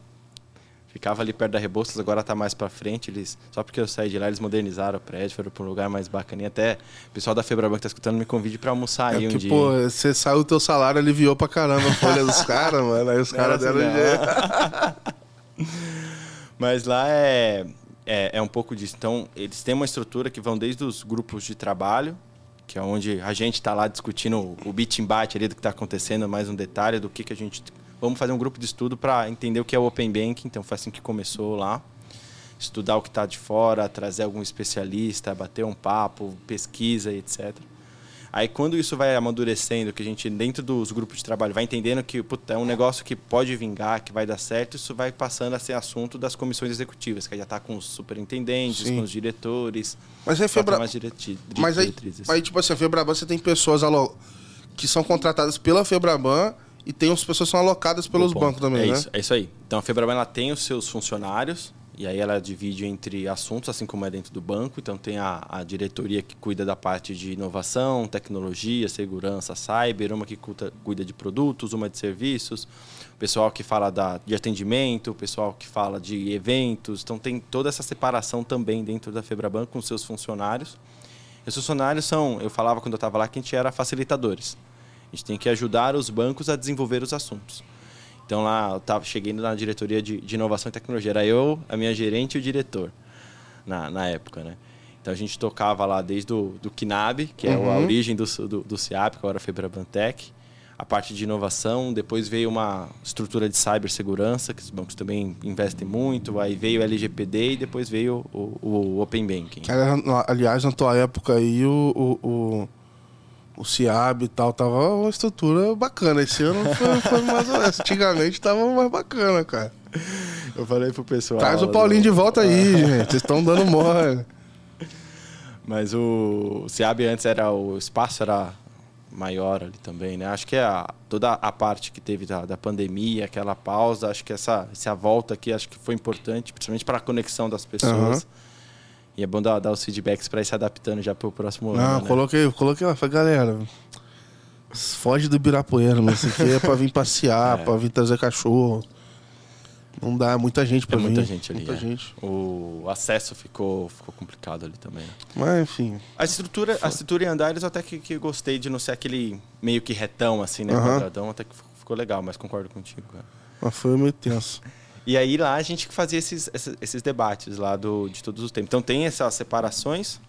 Ficava ali perto da Rebouças, agora tá mais pra frente. Eles, só porque eu saí de lá, eles modernizaram o prédio, foram pra um lugar mais bacaninha. Até o pessoal da Febraban que tá escutando me convide pra almoçar É aí um porque, dia. pô, você saiu o teu salário, aliviou pra caramba a folha dos caras, mano. Aí os caras deram assim, jeito. Mas lá é, é, é um pouco disso. Então, eles têm uma estrutura que vão desde os grupos de trabalho, que é onde a gente está lá discutindo o bit embate ali do que está acontecendo, mais um detalhe do que, que a gente vamos fazer um grupo de estudo para entender o que é o Open Banking. Então foi assim que começou lá. Estudar o que está de fora, trazer algum especialista, bater um papo, pesquisa etc. Aí quando isso vai amadurecendo, que a gente dentro dos grupos de trabalho vai entendendo que puta, é um negócio que pode vingar, que vai dar certo, isso vai passando a ser assunto das comissões executivas, que já está com os superintendentes, Sim. com os diretores. Mas tomar direti- Mas aí, diretrizes. aí, tipo assim, a Febraban você tem pessoas alo... que são contratadas pela Febraban e tem as pessoas que são alocadas pelos bancos também, é né? Isso, é isso aí. Então a Febraban ela tem os seus funcionários e aí ela divide entre assuntos, assim como é dentro do banco. Então tem a, a diretoria que cuida da parte de inovação, tecnologia, segurança, cyber, uma que cuida, de produtos, uma de serviços, o pessoal que fala da, de atendimento, o pessoal que fala de eventos. Então tem toda essa separação também dentro da Febraban com seus funcionários. E os funcionários são, eu falava quando eu estava lá que a gente era facilitadores. A gente tem que ajudar os bancos a desenvolver os assuntos. Então lá eu tava chegando na diretoria de, de inovação e tecnologia. Era eu, a minha gerente e o diretor na, na época, né? Então a gente tocava lá desde o do KNAB, que é a Uhum. origem do, do, do CIAP, que agora é Febrabantec, a parte de inovação, depois veio uma estrutura de cibersegurança, que os bancos também investem muito, aí veio o LGPD e depois veio o, o Open Banking. Aliás, na tua época aí, o, o, o, o CIAB e tal, tava uma estrutura bacana. Esse ano foi, foi mais ou menos. Antigamente tava mais bacana, cara. Eu falei pro pessoal. Traz o Paulinho de volta aí, gente. Vocês estão dando mole. Mas o SEAB antes era o espaço era maior ali também, né? Acho que a, toda a parte que teve da, da pandemia, aquela pausa, acho que essa, essa volta aqui acho que foi importante, principalmente para a conexão das pessoas. Aham. E é bom dar, dar os feedbacks para ir se adaptando já para o próximo Não, ano. né? coloquei, coloquei lá. Falei, galera, foge do Birapuera, mas isso aqui é pra vir passear, É. pra vir trazer cachorro. Não dá, é muita gente pra É vir. muita gente ali. Muita é. gente. O acesso ficou, ficou complicado ali também. né? Mas, enfim. A estrutura, a estrutura em andares até que, que gostei de não ser aquele meio que retão, assim, né? Aham. Quadradão, até que ficou legal, mas concordo contigo, cara. Mas foi meio tenso. E aí lá a gente fazia esses, esses, debates lá do, de todos os temas. Então tem essas separações.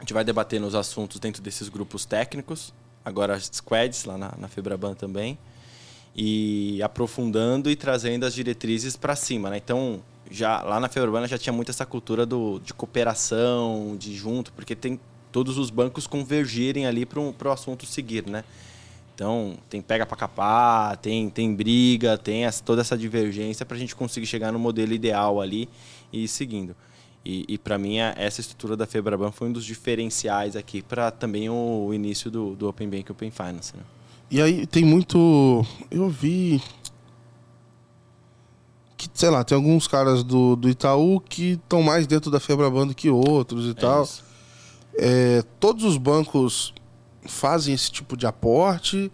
A gente vai debater nos assuntos dentro desses grupos técnicos. Agora as squads lá na, na Febraban também. E aprofundando e trazendo as diretrizes para cima, né? Então, já lá na Febraban já tinha muito essa cultura do, de cooperação, de junto, porque tem todos os bancos convergirem ali para o assunto seguir, né? Então, tem pega para capar, tem, tem briga, tem essa, toda essa divergência para a gente conseguir chegar no modelo ideal ali e ir seguindo. E, e para mim, essa estrutura da Febraban foi um dos diferenciais aqui para também o, início do, do Open Bank e Open Finance. Né? E aí tem muito. Eu vi. Que, sei lá, tem alguns caras do, do Itaú que estão mais dentro da Febraban do que outros e É tal. É, todos os bancos fazem esse tipo de aporte?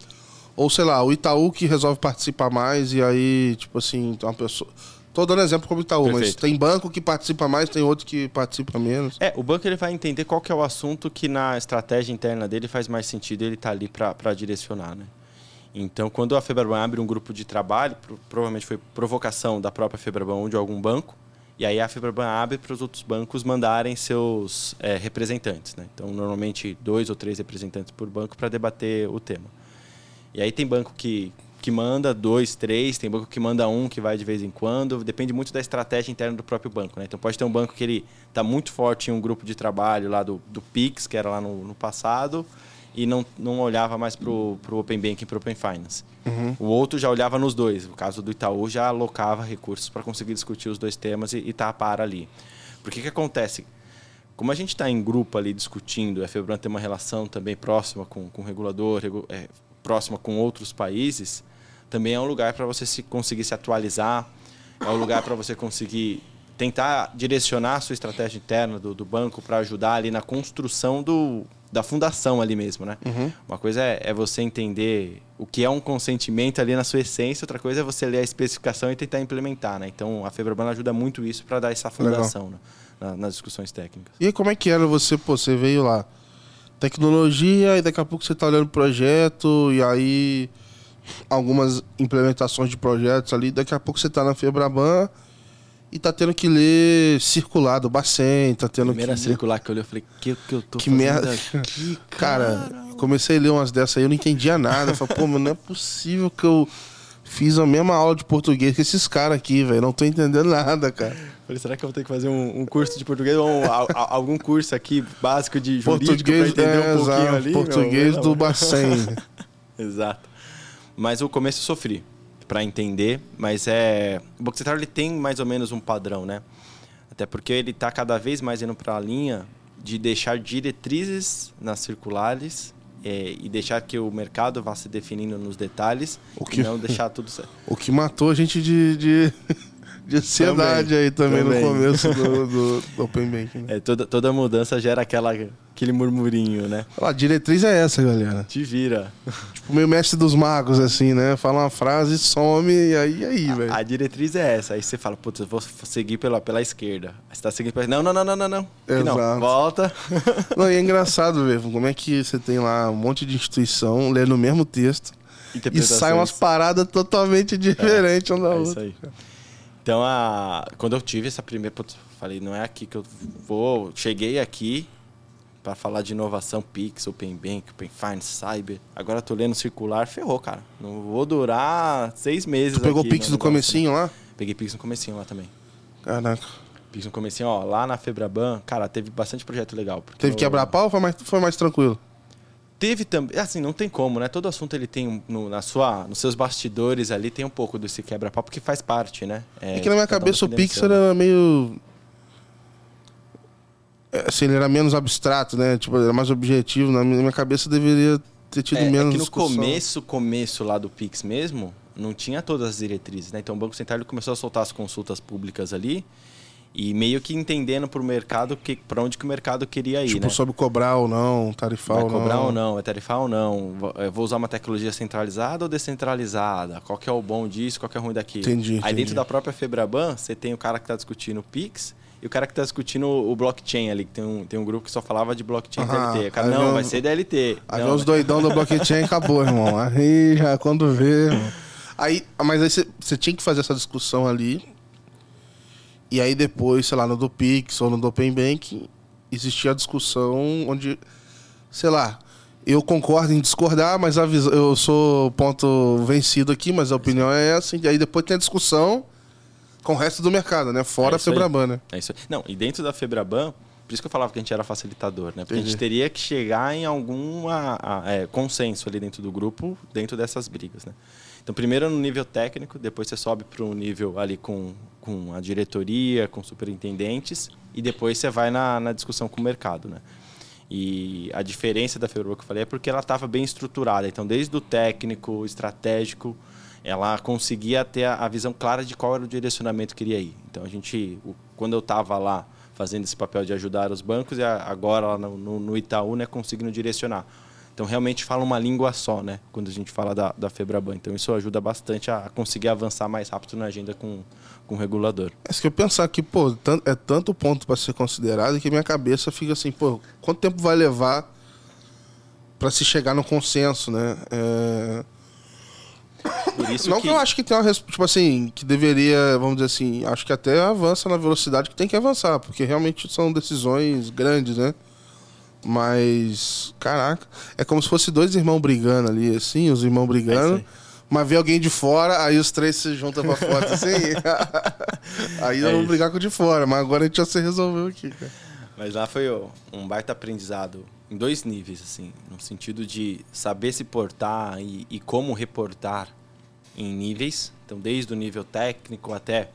Ou sei lá, o Itaú que resolve participar mais e aí, tipo assim, uma pessoa. Tô dando exemplo como Itaú, mas Perfeito. tem banco que participa mais, tem outro que participa menos. É, o banco ele vai entender qual que é o assunto que na estratégia interna dele faz mais sentido ele estar ali para direcionar, né? Então, quando a Febraban abre um grupo de trabalho, pro- provavelmente foi provocação da própria Febraban ou de algum banco, e aí a Febraban abre para os outros bancos mandarem seus é, representantes, né? Então, normalmente dois ou três representantes por banco para debater o tema. E aí tem banco que, que manda dois, três, tem banco que manda um que vai de vez em quando. Depende muito da estratégia interna do próprio banco. Né? Então pode ter um banco que ele está muito forte em um grupo de trabalho lá do, do Pix, que era lá no, no passado, e não, não olhava mais para o Open Banking e para o Open Finance. O outro já olhava nos dois. No caso do Itaú, já alocava recursos para conseguir discutir os dois temas e, e tá a par ali. Porque que acontece? Como a gente está em grupo ali discutindo, a Febran tem uma relação também próxima com, com o regulador, regu- é, próxima com outros países, também é um lugar para você se conseguir se atualizar, é um lugar para você conseguir tentar direcionar a sua estratégia interna do, do banco para ajudar ali na construção do, da fundação ali mesmo, né? Uma coisa é, é você entender o que é um consentimento ali na sua essência, outra coisa é você ler a especificação e tentar implementar, né? Então a Febraban ajuda muito isso para dar essa fundação né? Na- nas discussões técnicas. E como é que era você, pô, você veio lá, tecnologia, e daqui a pouco você tá olhando o projeto, e aí algumas implementações de projetos ali, daqui a pouco você tá na Febraban e tá tendo que ler circular do Bacen, tá tendo Primeira que... circular que eu olhei, eu falei, que que eu tô Que merda. aqui, Cara, comecei a ler umas dessas aí, eu não entendia nada. Eu falei, pô, mas não é possível que eu Fiz a mesma aula de português que esses caras aqui, velho. Não tô entendendo nada, cara. Falei, será que eu vou ter que fazer um, um curso de português ou um, a, a, algum curso aqui básico de jurídico português, pra entender é, um pouquinho exato, ali? Português meu? do Bacen. Exato. Mas o começo eu sofri para entender, mas é o Banco Central ele tem mais ou menos um padrão, né? Até porque ele está cada vez mais indo para a linha de deixar diretrizes nas circulares é, e deixar que o mercado vá se definindo nos detalhes O que- e não deixar tudo certo. o que matou a gente de, de, de ansiedade Também, aí também, também. no começo do, do, do Open Banking. né? É, toda, toda mudança gera aquela, aquele murmurinho, né? A diretriz é essa, galera. Te vira. Tipo, meio mestre dos magos, assim, né? Fala uma frase, some, e aí, aí, velho. A diretriz é essa. Aí você fala, putz, eu vou seguir pela, pela esquerda. Aí você tá seguindo pela... Não, não, não, não, não, não. Aqui não. Exato. Volta. Não, e é engraçado, velho. Como é que você tem lá um monte de instituição lendo o mesmo texto e sai umas paradas totalmente diferentes uma da É outra. isso aí. Então, a... quando eu tive essa primeira... Putz, falei, não é aqui que eu vou... Cheguei aqui para falar de inovação, Pix, Open Bank, Open Finance, Cyber. Agora tô lendo circular, ferrou, cara. Não vou durar seis meses Tu pegou aqui Pix no do negócio. comecinho lá? Peguei Pix no comecinho lá também. Caraca. Pix no comecinho, ó, lá na Febraban, cara, teve bastante projeto legal. Teve eu- quebrar pau ou foi mais, foi mais tranquilo? Teve também, assim, não tem como, né? Todo assunto ele tem no, na sua, nos seus bastidores ali tem um pouco desse quebra-pau porque faz parte, né? É, que na minha cabeça o defendendo Pix seu. era meio. é, Assim, ele era menos abstrato, né? Tipo, era mais objetivo. Na minha cabeça deveria ter tido É, é menos que no discussão. começo, começo lá do Pix mesmo, não tinha todas as diretrizes, né? Então o Banco Central começou a soltar as consultas públicas ali e meio que entendendo para o mercado que para onde que o mercado queria ir, Tipo, né? sobre cobrar ou não, tarifar Vai ou cobrar não. ou não? Vai tarifar ou não? Vou- eu Vou usar uma tecnologia centralizada ou descentralizada? Qual que é o bom disso? Qual que é o ruim daquilo? Entendi, Aí entendi. dentro da própria Febraban, você tem o cara que está discutindo o Pix e o cara que está discutindo o blockchain ali. que Tem um, tem um grupo que só falava de blockchain Aham, DLT. O cara, não, vai ser DLT. Aí Não, os doidão do blockchain acabou, irmão. Aí já quando vê. irmão. Aí, mas aí você tinha que fazer essa discussão ali. E aí depois, sei lá, no do Pix ou no do Open Bank, existia a discussão onde, sei lá, eu concordo em discordar, mas a visão, eu sou ponto vencido aqui, mas a opinião é essa. E aí depois tem a discussão com o resto do mercado, né? Fora É a isso aí. Febraban, né? É isso aí. Não, e dentro da Febraban, por isso que eu falava que a gente era facilitador, né? Porque a Entendi. gente teria que chegar em algum a- a- é, consenso ali dentro do grupo, dentro dessas brigas, né? Então, primeiro no nível técnico, depois você sobe para um nível ali com, com a diretoria, com superintendentes, e depois você vai na, na discussão com o mercado, né? E a diferença da Febraban que eu falei é porque ela estava bem estruturada. Então, desde o técnico, estratégico, ela conseguia ter a, visão clara de qual era o direcionamento que queria ir. Então, a gente, quando eu estava lá fazendo esse papel de ajudar os bancos, e agora lá no- no Itaú, né, conseguindo direcionar. Então, realmente fala uma língua só, né, quando a gente fala da, da Febraban. Então, isso ajuda bastante a conseguir avançar mais rápido na agenda com, com o regulador. É isso que eu pensar que, pô, é tanto ponto para ser considerado que minha cabeça fica assim, pô, quanto tempo vai levar para se chegar no consenso, né? É, Por isso Não que... que eu acho que tem uma tipo assim, que deveria, vamos dizer assim, acho que até avança na velocidade que tem que avançar, porque realmente são decisões grandes, né? Mas, caraca, é como se fosse dois irmãos brigando ali, assim, os irmãos brigando. É mas vê alguém de fora, aí os três se juntam pra foto assim. aí É nós vamos isso. brigar com o de fora, mas agora a gente já se resolveu aqui, cara. Mas lá foi ó, um baita aprendizado em dois níveis, assim, no sentido de saber se portar e, e como reportar em níveis, então desde o nível técnico até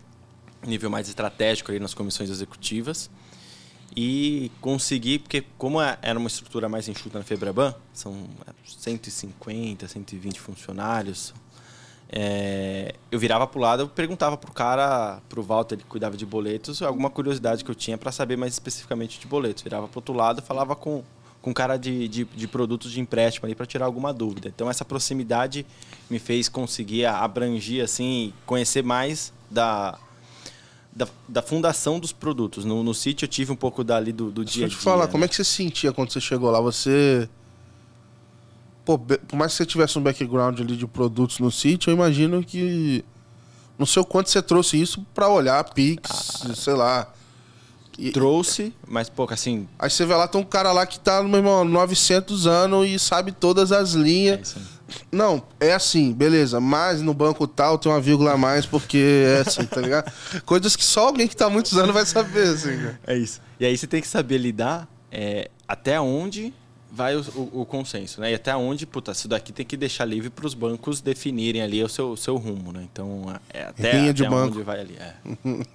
nível mais estratégico ali nas comissões executivas e conseguir, porque como é- era uma estrutura mais enxuta na Febraban, são 150, 120 funcionários, é, eu virava pro lado, eu perguntava pro cara, pro Walter, que cuidava de boletos, alguma curiosidade que eu tinha para saber mais especificamente de boletos. Virava pro outro lado, falava com com cara de, de, de produtos de empréstimo ali para tirar alguma dúvida. Então essa proximidade me fez conseguir abranger assim, conhecer mais da da, da fundação dos produtos. No, no sítio eu tive um pouco dali do, do dia Deixa a eu dia. te falar, né? como é que você se sentia quando você chegou lá? Você. Pô, por mais que você tivesse um background ali de produtos no sítio, eu imagino que. Não sei o quanto você trouxe isso pra olhar Pix, Ah. sei lá. E- trouxe, mas pouco assim. Aí você vê lá, tem um cara lá que tá, meu irmão, 900 anos e sabe todas as É linhas. aí. Não, é assim, beleza, mas no banco tal tem uma vírgula a mais porque é assim, tá ligado? Coisas que só alguém que tá há muitos anos vai saber, assim, cara. É isso. E aí você tem que saber lidar é, até onde vai o, o, o, consenso, né? E até onde, puta, isso daqui tem que deixar livre para os bancos definirem ali o seu, o seu rumo, né? Então, é até, Linha de até banco. onde vai ali. É.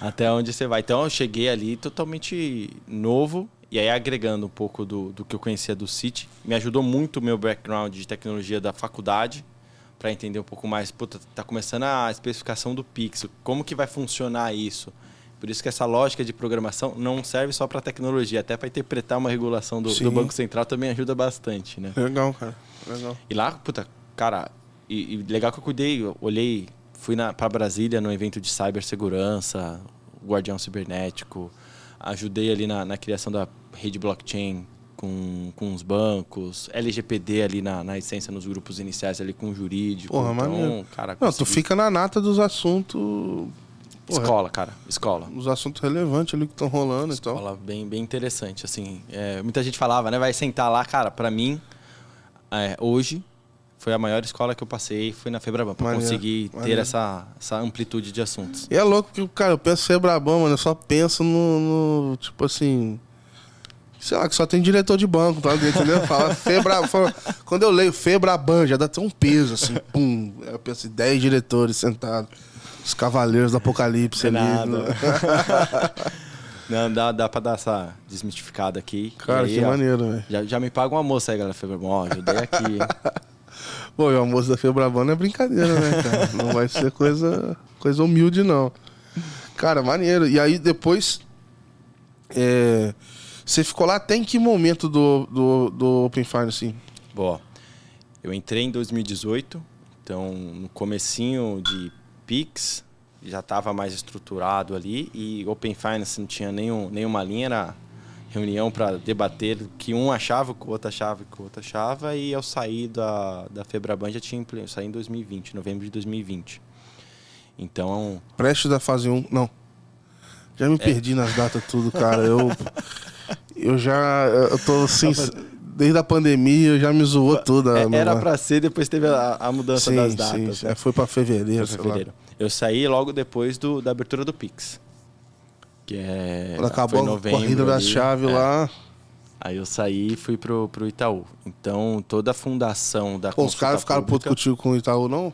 até onde você vai. Então, eu cheguei ali totalmente novo e aí agregando um pouco do, do que eu conhecia do City. Me ajudou muito o meu background de tecnologia da faculdade para entender um pouco mais. Puta, tá começando a especificação do Pix, como que vai funcionar isso? Por isso que essa lógica de programação não serve só para tecnologia, até para interpretar uma regulação do, do, Banco Central também ajuda bastante, né? Legal, cara. Legal. E lá, puta, cara, e, e legal que eu cuidei, eu olhei, fui para Brasília no evento de cibersegurança, Guardião Cibernético, ajudei ali na, na criação da rede blockchain com, com os bancos, LGPD ali na, na essência nos grupos iniciais ali com o jurídico. Porra, então, maneiro. cara, Não, tu fica na nata dos assuntos. Porra, escola, cara, escola. Os assuntos relevantes ali que estão rolando e tal. Escola bem, bem interessante, assim. É, muita gente falava, né? Vai sentar lá, cara, pra mim, é, hoje, foi a maior escola que eu passei, foi na Febraban, pra Maneiro, conseguir ter essa, essa amplitude de assuntos. E é louco que, cara, eu penso Febraban, mano, eu só penso no, no, tipo assim... Sei lá, que só tem diretor de banco, tá? Entendeu? Fala Febra... fala- Quando eu leio Febraban, já dá até um peso, assim, pum. Eu penso em 10 diretores sentados. Os cavaleiros do apocalipse ali. Nada. Não, dá, dá pra dar essa desmistificada aqui. Cara, aí, que ó, maneiro, velho. Já, já me paga uma moça aí, galera. Febraban. Ó, ajudei aqui. Pô, e o almoço da Febraban não é brincadeira, né, cara? Não vai ser coisa, coisa humilde, não. Cara, maneiro. E aí, depois... é, Você ficou lá até em que momento do, do, do Open Finance, assim? Bom, eu entrei em 2018, então no comecinho de Pix já estava mais estruturado ali e Open Finance não tinha nenhum, nenhuma linha, era reunião para debater que um achava, que o outro achava, que o outro achava e eu saí da, da Febraban já tinha, eu saí em 2020, novembro de 2020. Então, Prestes da fase 1. Não. Já É. me perdi nas datas tudo, cara. Eu, eu já. Eu tô assim. Desde a pandemia já me zoou tudo. a- é- era para ser, depois teve a, a mudança sim, das datas. sim. né? Foi pra fevereiro, sei lá. fevereiro. Eu saí logo depois do, da abertura do Pix. Que é. Quando acabou foi em a novembro corrida da chave É. lá. Aí eu saí e fui pro, pro Itaú. Então, toda a fundação da Pô, os caras ficaram putos pública- contigo com o Itaú, não?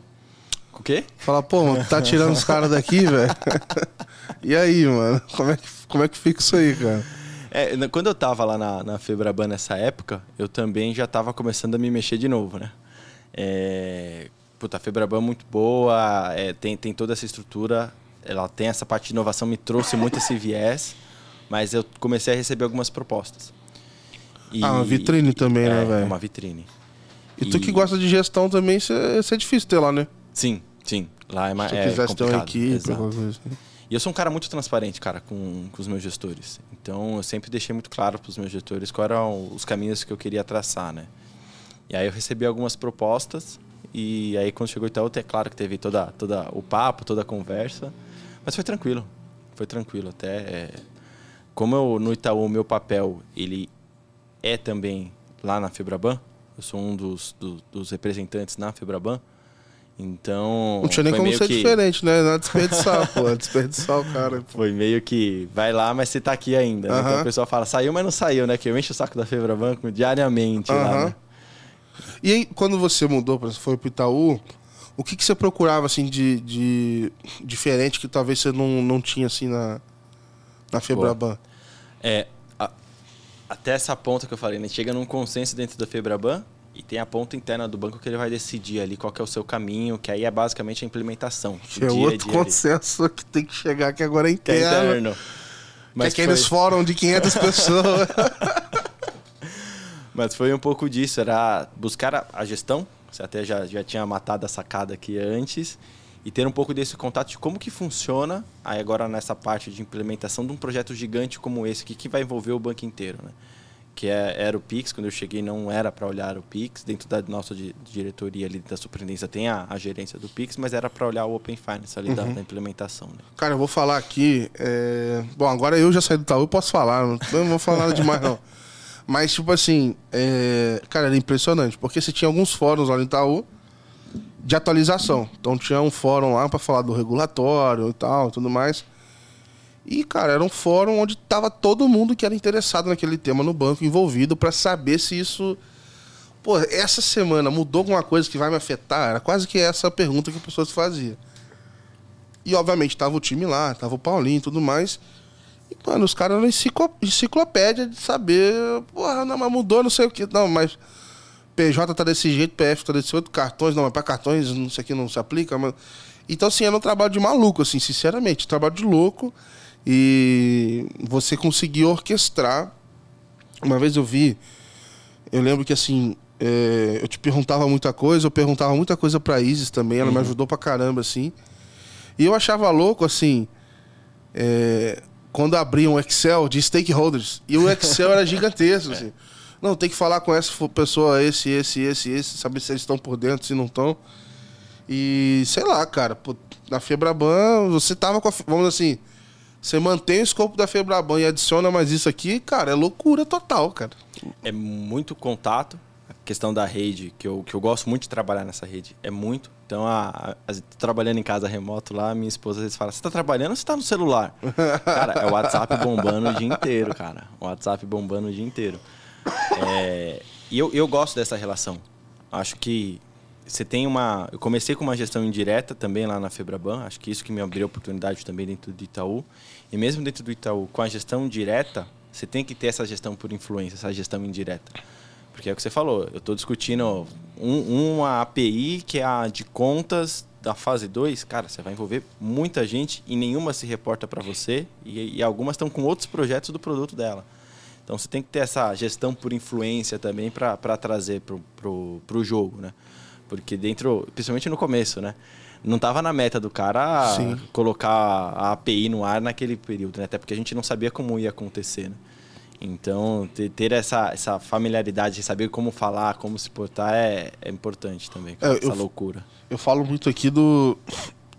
O quê? Fala, pô, tá tirando os caras daqui, velho? e aí, mano? Como é, que, como é que fica isso aí, cara? É, quando eu tava lá na, na Febraban nessa época, eu também já tava começando a me mexer de novo, né? É, puta, a Febraban é muito boa, é, tem, tem toda essa estrutura, ela tem essa parte de inovação, me trouxe muito esse viés, mas eu comecei a receber algumas propostas. E- Ah, uma vitrine também, né, é, velho? É uma vitrine. E tu que gosta de gestão também, isso é, isso é difícil ter lá, né? Sim, sim. Lá é mais Se tu é quisesse ter uma complicado, equipe, E eu sou um cara muito transparente, cara, com, com os meus gestores. Então, eu sempre deixei muito claro para os meus gestores quais eram os caminhos que eu queria traçar, né? E aí eu recebi algumas propostas e aí quando chegou Itaú, é claro que teve toda, toda o papo, toda a conversa, mas foi tranquilo. Foi tranquilo até é, como eu, no Itaú meu papel ele é também lá na Febraban, eu sou um dos, do- dos representantes na Febraban. Então, Não tinha nem como ser que- diferente, né? Não é desperdiçar, pô. É desperdiçar o cara. pô. foi meio que vai lá, mas você tá aqui ainda. né? Então Aham. o pessoal fala, saiu, mas não saiu, né? Que eu encho o saco da Febra Banco diariamente lá, Aham. né? E aí, quando você mudou, pra- foi pro Itaú, o que, que você procurava, assim, de, de diferente que talvez você não, não tinha, assim, na, na Febraban? É, a- até essa ponta que eu falei, né? Chega num consenso dentro da Febraban e tem a ponta interna do banco que ele vai decidir ali qual é o seu caminho, que aí é basicamente a implementação. Que é outro dia ali, consenso que tem que chegar, que agora é que é interno. interno. que é Mas aqueles foi- fórum de 500 pessoas. Mas foi um pouco disso, era buscar a, a gestão, você até já, já tinha matado a sacada aqui antes, e ter um pouco desse contato de como que funciona, aí agora nessa parte de implementação de um projeto gigante como esse, que, que vai envolver o banco inteiro, né? Que é, era o Pix, quando eu cheguei não era para olhar o Pix, dentro da nossa di- diretoria ali da superintendência tem a, a gerência do Pix, mas era para olhar o Open Finance ali da, da implementação, né? Cara, eu vou falar aqui. é, Bom, agora eu já saí do Itaú, eu posso falar. Não não vou falar nada demais, não. Mas, tipo assim, é... cara, era impressionante. Porque você tinha alguns fóruns lá no Itaú de atualização. Então tinha um fórum lá para falar do regulatório e tal, tudo mais. E, cara, era um fórum onde tava todo mundo que era interessado naquele tema no banco envolvido para saber se isso. Pô, essa semana mudou alguma coisa que vai me afetar? Era quase que essa a pergunta que a pessoa se fazia. E, obviamente, tava o time lá, tava o Paulinho e tudo mais. E, mano, os caras eram enciclopédia de saber. Porra, não, mas mudou, não sei o que. Não, mas. PJ tá desse jeito, PF tá desse outro, cartões, não, mas pra cartões não sei o que não se aplica, mas. Então, assim, era um trabalho de maluco, assim, sinceramente. Trabalho de louco. E você conseguir orquestrar. Uma vez eu vi, eu lembro que assim, é, eu te perguntava muita coisa, eu perguntava muita coisa pra Isis também, ela uhum. me ajudou pra caramba, assim. E eu achava louco, assim, é, quando abriam um Excel de stakeholders, e o Excel era gigantesco, assim. Não, tem que falar com essa pessoa, esse, esse, esse, esse, saber se eles estão por dentro, se não estão. E sei lá, cara, na Febraban, você tava com a, vamos assim, você mantém o escopo da Febraban e adiciona mais isso aqui, cara, é loucura total, cara. É muito contato. A questão da rede, que eu, que eu gosto muito de trabalhar nessa rede, é muito. Então, a, a, trabalhando em casa remoto lá, minha esposa às vezes fala: Você tá trabalhando ou você tá no celular? cara, é o WhatsApp bombando o dia inteiro, cara. O WhatsApp bombando o dia inteiro. É, e eu, eu gosto dessa relação. Acho que você tem uma. Eu comecei com uma gestão indireta também lá na Febraban, acho que isso que me abriu oportunidade também dentro do Itaú. E mesmo dentro do Itaú, com a gestão direta, você tem que ter essa gestão por influência, essa gestão indireta. Porque é o que você falou, eu estou discutindo um, uma API que é a de contas da fase 2, cara, você vai envolver muita gente e nenhuma se reporta para você e, e algumas estão com outros projetos do produto dela. Então você tem que ter essa gestão por influência também para trazer para o jogo, né? Porque dentro, principalmente no começo, né? Não estava na meta do cara Sim. colocar a API no ar naquele período, né? Até porque a gente não sabia como ia acontecer, né? Então, ter essa, essa familiaridade de saber como falar, como se portar é, é importante também, é, essa eu, loucura. Eu falo muito aqui do,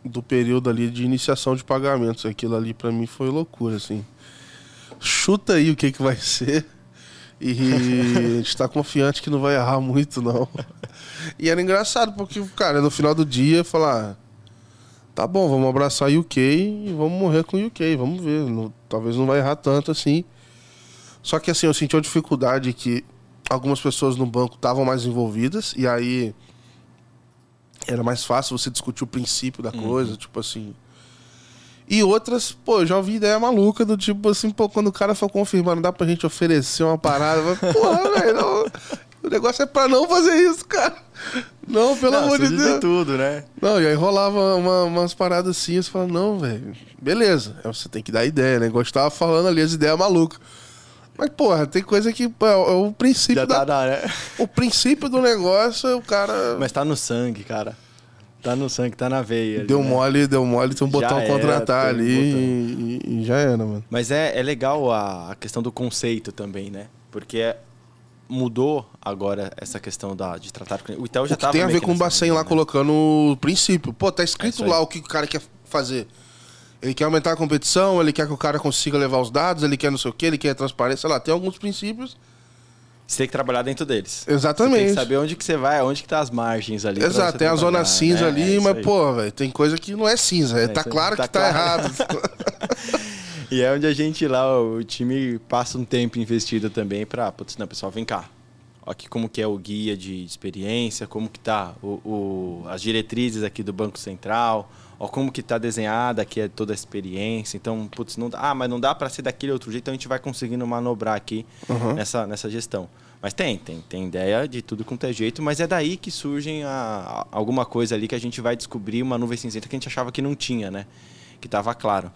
do período ali de iniciação de pagamentos. Aquilo ali para mim foi loucura, assim. Chuta aí o que, que vai ser. E a gente tá confiante que não vai errar muito, não. E era engraçado, porque, cara, no final do dia, falar. Tá bom, vamos abraçar o UK e vamos morrer com o UK, vamos ver. Não, talvez não vai errar tanto assim. Só que assim, eu senti uma dificuldade que algumas pessoas no banco estavam mais envolvidas, e aí era mais fácil você discutir o princípio da coisa, uhum. tipo assim. E outras, pô, eu já ouvi ideia maluca do tipo assim, pô, quando o cara for confirmar, não dá pra gente oferecer uma parada. Porra, velho, o negócio é pra não fazer isso, cara. Não, pelo não, amor de Deus. tudo, né? Não, e aí rolava uma, umas paradas assim, você fala, não, velho, beleza. Você tem que dar ideia, né? Gostava falando ali as ideias malucas. Mas, porra, tem coisa que pô, é o princípio Já tá da... né? O princípio do negócio, o cara... Mas tá no sangue, cara. Tá no sangue, tá na veia. Deu né? mole, deu mole, tem um botão contratar ali e, e, já era, mano. Mas é, é legal a, a questão do conceito também, né? Porque é, mudou agora essa questão da, de tratar com... O Itaú já o que tem a ver com o Bacen lá né? colocando o princípio. Pô, tá escrito é lá o que o cara quer fazer. Ele quer aumentar a competição, ele quer que o cara consiga levar os dados, ele quer não sei o que, ele quer transparência, sei lá, tem alguns princípios você tem que trabalhar dentro deles. Exatamente. Você tem que saber onde que você vai, onde que tá as margens ali. Exato, tem a zona cinza é, ali, é mas, pô, velho, tem coisa que não é cinza. É, tá claro tá que tá claro. tá errado. e é onde a gente lá, o time passa um tempo investido também pra, putz, não, pessoal, vem cá. Aqui como que é o guia de experiência, como que tá o, o as diretrizes aqui do Banco Central, ó, como que tá desenhada aqui é toda a experiência. Então, putz, não dá, ah, mas não dá para ser daquele outro jeito, então a gente vai conseguindo manobrar aqui uhum. nessa, nessa gestão. Mas tem, tem, tem ideia de tudo com é jeito, mas é daí que surgem a, a, alguma coisa ali que a gente vai descobrir uma nuvem cinzenta que a gente achava que não tinha, né? Que estava claro.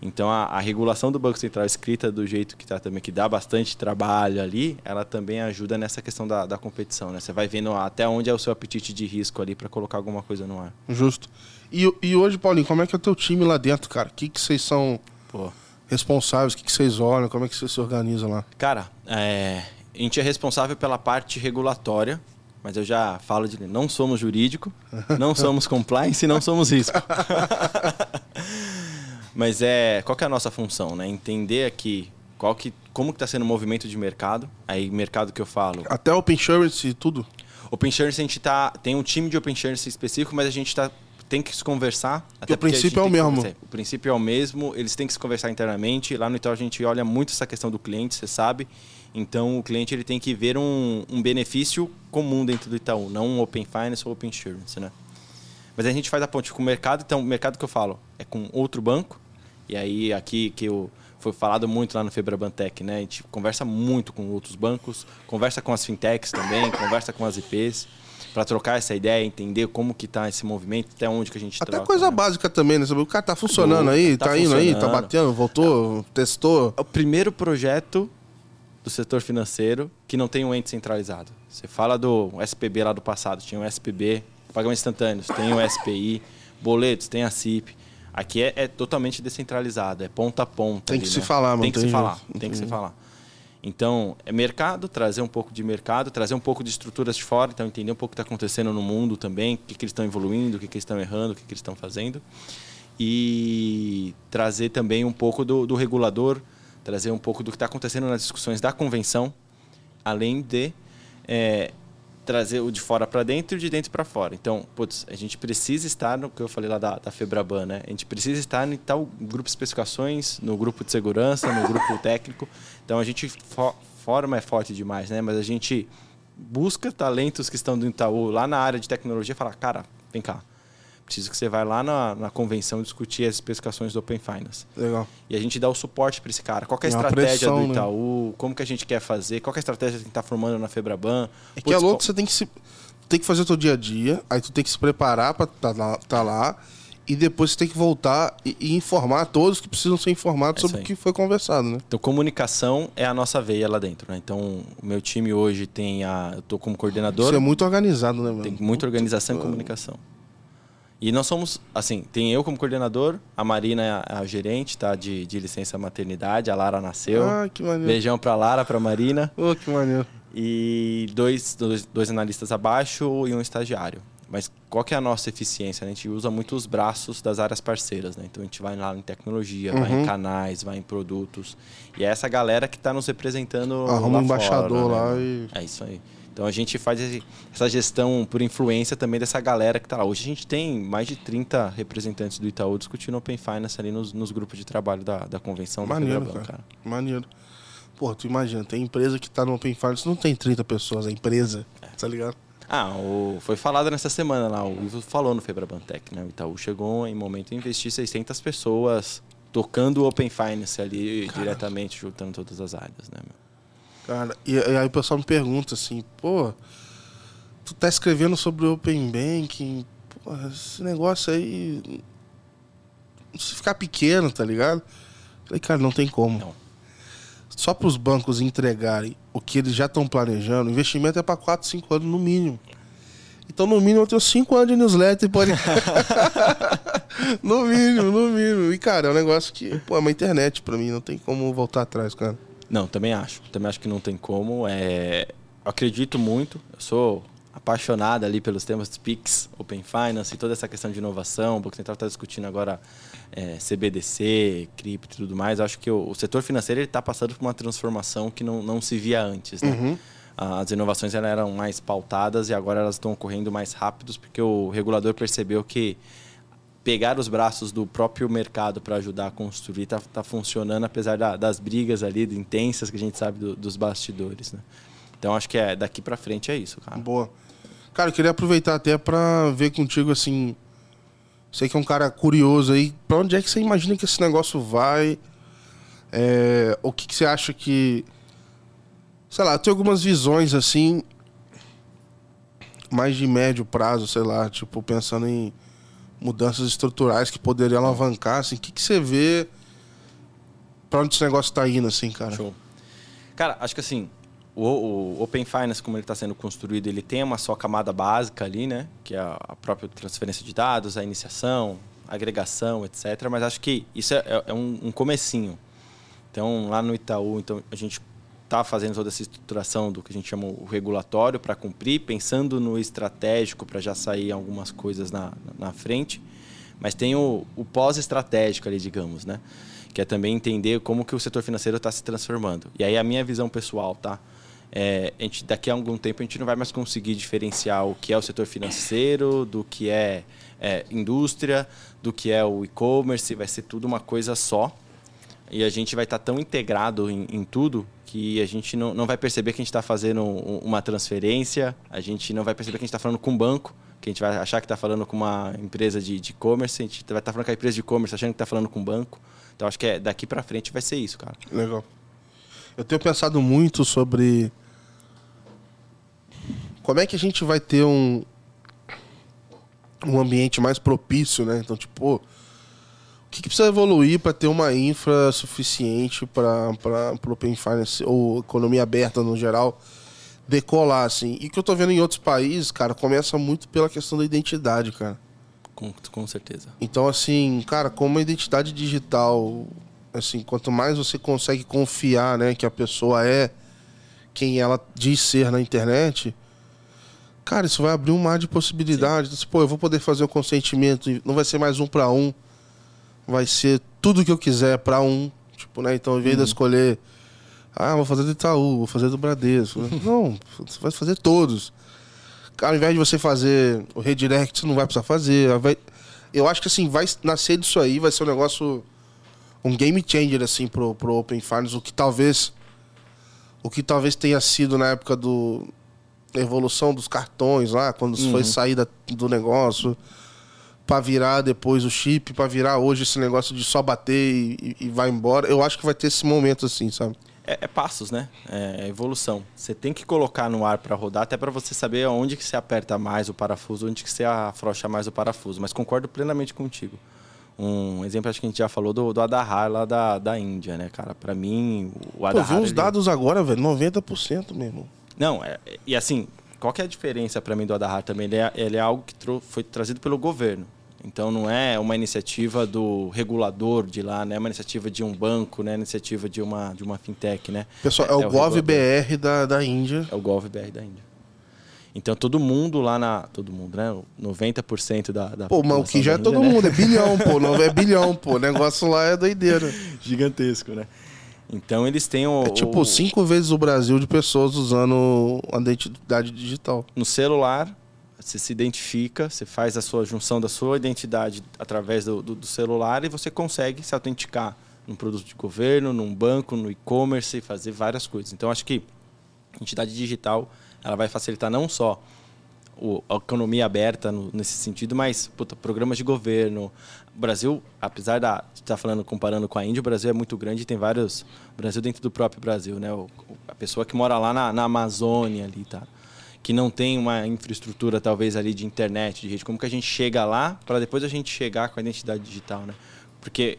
Então a, a, regulação do Banco Central escrita do jeito que está também, que dá bastante trabalho ali, ela também ajuda nessa questão da, da competição, né? Você vai vendo até onde é o seu apetite de risco ali para colocar alguma coisa no ar. Justo. E, e hoje, Paulinho, como é que é o teu time lá dentro, cara? O que, que vocês são Pô. responsáveis? O que, que vocês olham? Como é que você se organiza lá? Cara, é, a gente é responsável pela parte regulatória, mas eu já falo de não somos jurídico, não somos compliance e não somos risco. mas é qual é a nossa função, né? Entender aqui qual que, como que está sendo o movimento de mercado. Aí, mercado que eu falo. Até Open Insurance e tudo? Open Insurance a gente tá, tem um time de Open Insurance específico, mas a gente tá, tem que se conversar. Até o princípio é o mesmo. O princípio é o mesmo, eles têm que se conversar internamente. Lá no Itaú a gente olha muito essa questão do cliente, você sabe. Então o cliente ele tem que ver um, um benefício comum dentro do Itaú, não um Open Finance ou Open Insurance, né? Mas a gente faz a ponte com o mercado, então o mercado que eu falo é com outro banco. E aí aqui que eu foi falado muito lá no Febrabantec, né? A gente conversa muito com outros bancos, conversa com as fintechs também, conversa com as IPs para trocar essa ideia, entender como que tá esse movimento, até onde que a gente Até troca, coisa né? básica também, né? O cara tá funcionando aí, tá, tá indo aí, tá batendo, voltou, testou. O primeiro projeto do setor financeiro que não tem um ente centralizado. Você fala do SPB lá do passado, tinha o SPB, pagamentos instantâneos, tem o SPI, boletos, tem a CIP. Aqui é, é, totalmente descentralizado, é ponta a ponta. Tem ali, que né? se falar, mano. Tem que se falar, tem que se falar. Então, é mercado, trazer um pouco de mercado, trazer um pouco de estruturas de fora, então entender um pouco o que está acontecendo no mundo também, o que, que eles estão evoluindo, o que, que eles estão errando, o que, que eles estão fazendo. E trazer também um pouco do, do regulador, trazer um pouco do que está acontecendo nas discussões da convenção, além de é, trazer o de fora para dentro e o de dentro para fora. Então, putz, a gente precisa estar no que eu falei lá da, da Febraban, né? A gente precisa estar em tal grupo de especificações, no grupo de segurança, no grupo técnico. Então, a gente fo forma é forte demais, né? Mas a gente busca talentos que estão do Itaú lá na área de tecnologia e fala, cara, vem cá Preciso que você vá lá na, na convenção discutir as especificações do Open Finance. Legal. E a gente dá o suporte para esse cara. Qual é a estratégia pressão, do né? Itaú? Né? Como que a gente quer fazer? Qual é a estratégia que a gente está formando na Febraban? É que é louco, você tem que se tem que fazer o teu dia a dia, aí tu tem que se preparar para estar tá lá, tá lá, e depois você tem que voltar e, e informar todos que precisam ser informados é sobre o que foi conversado, né? Então, comunicação é a nossa veia lá dentro, né? Então, o meu time hoje tem a... Eu tô como coordenador... Você é muito organizado, né, mano? Tem muita organização e comunicação. E nós somos, assim, tem eu como coordenador, a Marina é a, gerente, tá? De, de licença maternidade, a Lara nasceu. Ah, que maneiro. Beijão pra Lara, pra Marina. Oh, que maneiro. E dois, dois, dois analistas abaixo e um estagiário. Mas qual que é a nossa eficiência? A gente usa muito os braços das áreas parceiras, né? Então a gente vai lá em tecnologia, uhum. vai em uhum. canais, vai em produtos. E é essa galera que está nos representando. Arruma um embaixador fora, né? lá e. É isso aí. Então a gente faz essa gestão por influência também dessa galera que está lá. Hoje a gente tem mais de 30 representantes do Itaú discutindo Open Finance ali nos, nos grupos de trabalho da, da convenção Maneiro, do cara. cara. Maneiro. Pô, tu imagina, tem empresa que está no Open Finance, não tem 30 pessoas, a empresa, é. tá ligado? Ah, o, foi falado nessa semana lá, o Ivo falou no Febrabantec, né? O Itaú chegou em momento a investir 600 pessoas tocando o Open Finance ali Caramba. diretamente, juntando todas as áreas, né? Meu? Cara, e, e, aí o pessoal me pergunta assim, pô, tu tá escrevendo sobre o Open Banking, pô, esse negócio aí. Se ficar pequeno, tá ligado? Falei, cara, não tem como. Não. Só para os bancos entregarem o que eles já estão planejando, o investimento é para 4, 5 anos no mínimo. Então, no mínimo, eu tenho 5 anos de newsletter pode. no mínimo, no mínimo. E, cara, é um negócio que, pô, é uma internet para mim, não tem como voltar atrás, cara. Não, também acho. Também acho que não tem como. É... acredito muito. Eu sou apaixonado ali pelos temas de PIX, Open Finance e toda essa questão de inovação. O Banco Central está discutindo agora é, CBDC, cripto e tudo mais. Eu acho que o, o setor financeiro está passando por uma transformação que não, não se via antes. Né? Uhum. As inovações eram mais pautadas e agora elas estão ocorrendo mais rápidos porque o regulador percebeu que pegar os braços do próprio mercado para ajudar a construir está tá funcionando, apesar da, das brigas ali intensas que a gente sabe do, dos bastidores. Né? Então acho que é daqui para frente é isso, cara. Boa. Cara, eu queria aproveitar até para ver contigo assim. Sei que é um cara curioso aí. Para onde é que você imagina que esse negócio vai? É, o que, que você acha que. Sei lá, tem algumas visões assim. Mais de médio prazo, sei lá, tipo, pensando em mudanças estruturais que poderiam alavancar, assim, o que, que você vê para onde esse negócio está indo, assim, cara? Show. Cara, acho que assim, o, o Open Finance, como ele está sendo construído, ele tem uma só camada básica ali, né? Que é a própria transferência de dados, a iniciação, a agregação, etc. Mas acho que isso é, é, é um, um comecinho. Então, lá no Itaú, então, a gente está fazendo toda essa estruturação do que a gente chama o regulatório para cumprir, pensando no estratégico para já sair algumas coisas na, na frente. Mas tem o, o pós-estratégico ali, digamos, né? Que é também entender como que o setor financeiro está se transformando. E aí a minha visão pessoal, tá? É, a gente, daqui a algum tempo a gente não vai mais conseguir diferenciar o que é o setor financeiro do que é, é indústria, do que é o e-commerce, vai ser tudo uma coisa só. E a gente vai estar tá tão integrado em, em, tudo que a gente não, não vai perceber que a gente está fazendo uma transferência, a gente não vai perceber que a gente está falando com um banco, que a gente vai achar que está falando com uma empresa de e-commerce, a gente vai estar tá falando com a empresa de e-commerce achando que está falando com um banco. Então acho que é, daqui para frente vai ser isso, cara. Legal. Eu tenho pensado muito sobre como é que a gente vai ter um, um ambiente mais propício, né? Então, tipo, que, que precisa evoluir para ter uma infra suficiente para o Open Finance ou economia aberta no geral decolar, assim? E que eu tô vendo em outros países, cara, começa muito pela questão da identidade, cara. Com, com certeza. Então, assim, cara, como a identidade digital, assim, quanto mais você consegue confiar, né, que a pessoa é quem ela diz ser na internet, Cara, isso vai abrir um mar de possibilidades. Pô, eu vou poder fazer o consentimento, não vai ser mais um para um. Vai ser tudo que eu quiser para um. Tipo, né? Então, ao invés uhum. de escolher, ah, vou fazer do Itaú, vou fazer do Bradesco. não, você vai fazer todos. Ao invés de você fazer o redirect, você não vai precisar fazer. Eu acho que assim, vai nascer disso aí, vai ser um negócio. Um game changer, assim, pro, pro Open Finance, o que talvez. O que talvez tenha sido na época do, evolução dos cartões lá, quando uhum. foi sair da, do negócio, para virar depois o chip, para virar hoje esse negócio de só bater e, e, vai embora. Eu acho que vai ter esse momento assim, sabe? É, é passos, né? É evolução. Você tem que colocar no ar para rodar, até para você saber onde que você aperta mais o parafuso, onde que você afrouxa mais o parafuso. Mas concordo plenamente contigo. Um exemplo, acho que a gente já falou do, do Adahar lá da, da Índia, né, cara? Para mim, o Adahar... Pô, vi uns ele... dados agora, velho, 90% mesmo. Não, é, e assim, qual que é a diferença para mim do Adahar também? Ele é, ele é algo que foi trazido pelo governo. Então não é uma iniciativa do regulador de lá, não é uma iniciativa de um banco, né? iniciativa de uma, de uma fintech, né? Pessoal, é, é o, é o GovBR da, da Índia. É o GovBR da Índia. Então todo mundo lá na. Todo mundo, né? 90% da, da Pô, mas o que já é todo né? mundo, é bilhão, pô. Não é bilhão, pô. O negócio lá é doideira. Gigantesco, né? Então eles têm o. É tipo o... cinco vezes o Brasil de pessoas usando a identidade digital. No celular, você se identifica, você faz a sua junção da sua identidade através do, do, do celular e você consegue se autenticar num produto de governo, num banco, no e-commerce, fazer várias coisas. Então acho que a entidade digital ela vai facilitar não só o, a economia aberta no, nesse sentido, mas puta, programas de governo, o Brasil, apesar da estar tá falando comparando com a Índia, o Brasil é muito grande, e tem vários Brasil dentro do próprio Brasil, né? O, a pessoa que mora lá na, na Amazônia ali, tá? Que não tem uma infraestrutura talvez ali de internet, de rede, como que a gente chega lá para depois a gente chegar com a identidade digital, né? Porque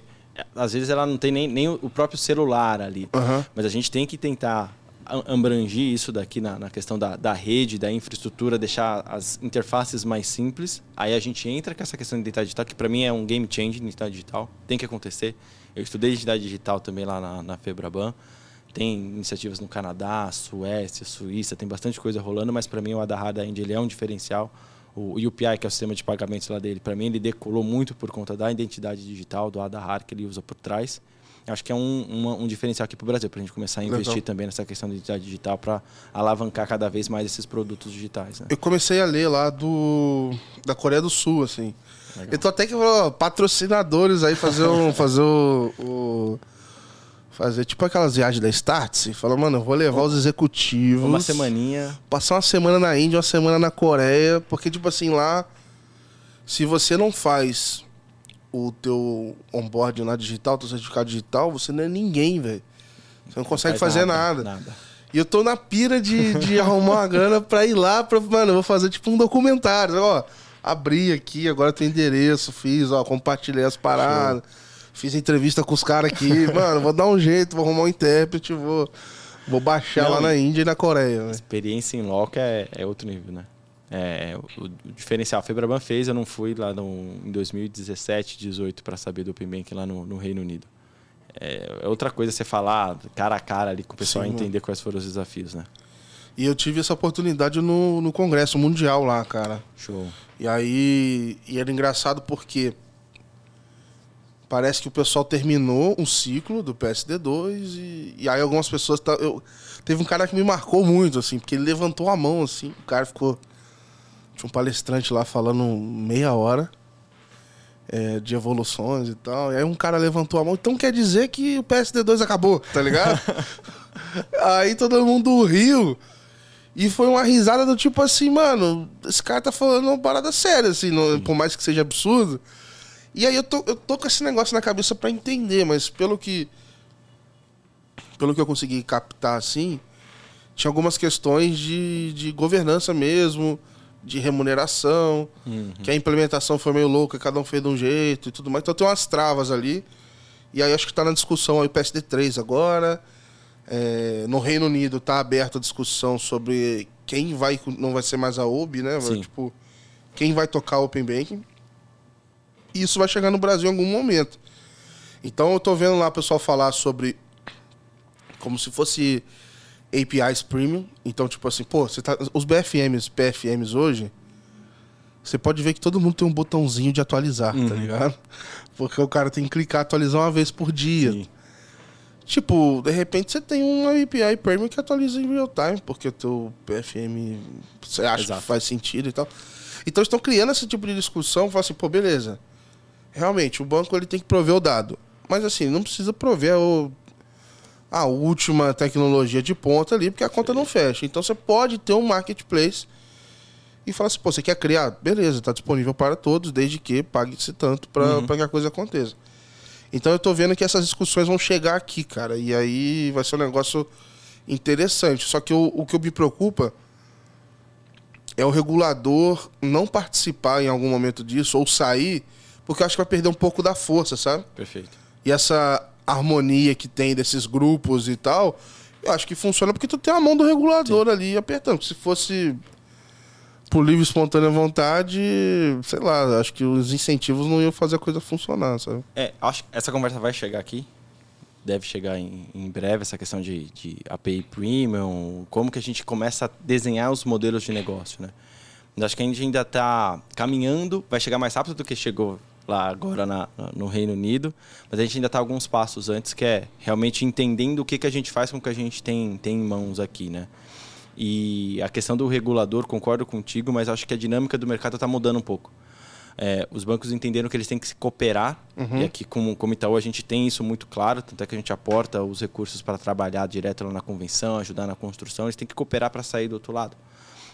às vezes ela não tem nem, nem o próprio celular ali, uhum. mas a gente tem que tentar abrangir isso daqui na, na questão da, da rede, da infraestrutura, deixar as interfaces mais simples. Aí a gente entra com essa questão de identidade digital, que para mim é um game change identidade digital. Tem que acontecer. Eu estudei identidade digital também lá na, na Febraban. Tem iniciativas no Canadá, Suécia, Suíça, tem bastante coisa rolando, mas para mim o Adahar da Índia ele é um diferencial. O UPI, que é o sistema de pagamentos lá dele, para mim ele decolou muito por conta da identidade digital, do Adahar que ele usa por trás acho que é um, uma, um diferencial aqui para o Brasil, para a gente começar a investir Legal. também nessa questão de identidade digital para alavancar cada vez mais esses produtos digitais. Né? Eu comecei a ler lá do da Coreia do Sul, assim. Legal. Eu tô até que patrocinadores aí fazer um, fazer o, o, fazer tipo aquelas viagens da Startse, fala, mano, eu vou levar os executivos uma semaninha, passar uma semana na Índia, uma semana na Coreia, porque tipo assim lá se você não faz o teu onboard na digital, teu certificado digital, você não é ninguém, velho. Você não consegue não fazer nada, nada. nada. E eu tô na pira de, de arrumar uma grana pra ir lá, pra, mano, eu vou fazer tipo um documentário. Ó, abri aqui, agora tem endereço, fiz, ó, compartilhei as paradas. Show. Fiz entrevista com os caras aqui. mano, vou dar um jeito, vou arrumar um intérprete, vou, vou baixar não, lá na Índia e na Coreia. Experiência em loco é, é outro nível, né? É, o, o, diferencial, a Febraban fez, eu não fui lá no, em 2017, 2018 para saber do Open Bank lá no, no Reino Unido. É, é, outra coisa você falar cara a cara ali com o pessoal Sim, entender quais foram os desafios, né? E eu tive essa oportunidade no, no Congresso Mundial lá, cara. Show. E aí, e era engraçado porque parece que o pessoal terminou um ciclo do PSD2 e, e aí algumas pessoas. Tá, eu, teve um cara que me marcou muito, assim, porque ele levantou a mão, assim, o cara ficou. Tinha um palestrante lá falando meia hora é, de evoluções e tal. E aí um cara levantou a mão, então quer dizer que o PSD2 acabou, tá ligado? aí todo mundo riu. E foi uma risada do tipo assim, mano, esse cara tá falando uma parada séria, assim, por mais que seja absurdo. E aí eu tô, eu tô com esse negócio na cabeça para entender, mas pelo que. Pelo que eu consegui captar, assim, tinha algumas questões de, de governança mesmo, de remuneração, uhum. que a implementação foi meio louca, cada um fez de um jeito e tudo mais. Então tem umas travas ali. E aí acho que tá na discussão aí o PSD3 agora. É, no Reino Unido está aberta a discussão sobre quem vai, não vai ser mais a OB, né? Vai, tipo, quem vai tocar o Open Banking. E isso vai chegar no Brasil em algum momento. Então eu estou vendo lá o pessoal falar sobre como se fosse APIs premium. Então, tipo assim, pô, você tá, os BFMs, PFMs hoje, você pode ver que todo mundo tem um botãozinho de atualizar, tá uhum. tá ligado? Porque o cara tem que clicar atualizar uma vez por dia. Sim. Tipo, de repente você tem um API Premium que atualiza em real time, porque o teu PFM você acha Exato. que faz sentido e tal. Então estão criando esse tipo de discussão, falam assim, pô, beleza. Realmente, o banco ele tem que prover o dado. Mas assim, não precisa prover o, a última tecnologia de ponta ali, porque a conta não fecha. Então você pode ter um marketplace e falar assim, pô, você quer criar? Beleza, está disponível para todos, desde que pague-se tanto para uhum. que a coisa aconteça. Então eu tô vendo que essas discussões vão chegar aqui, cara. E aí vai ser um negócio interessante. Só que o, o que me preocupa é o regulador não participar em algum momento disso ou sair, porque eu acho que vai perder um pouco da força, sabe? Perfeito. E essa harmonia que tem desses grupos e tal, eu acho que funciona porque tu tem a mão do regulador Sim. ali apertando. Se fosse por livre espontânea vontade, sei lá, acho que os incentivos não iam fazer a coisa funcionar, sabe? É, acho que essa conversa vai chegar aqui. Deve chegar em, em breve essa questão de, de API Premium, como que a gente começa a desenhar os modelos de negócio, né? Acho que a gente ainda está caminhando, vai chegar mais rápido do que chegou lá agora na, no Reino Unido, mas a gente ainda está alguns passos antes, que é realmente entendendo o que, que a gente faz com o que a gente tem, tem em mãos aqui, né? E a questão do regulador, concordo contigo, mas acho que a dinâmica do mercado está mudando um pouco. É, os bancos entenderam que eles têm que se cooperar, uhum. e aqui, como, como Itaú, a gente tem isso muito claro, tanto é que a gente aporta os recursos para trabalhar direto lá na convenção, ajudar na construção, eles têm que cooperar para sair do outro lado,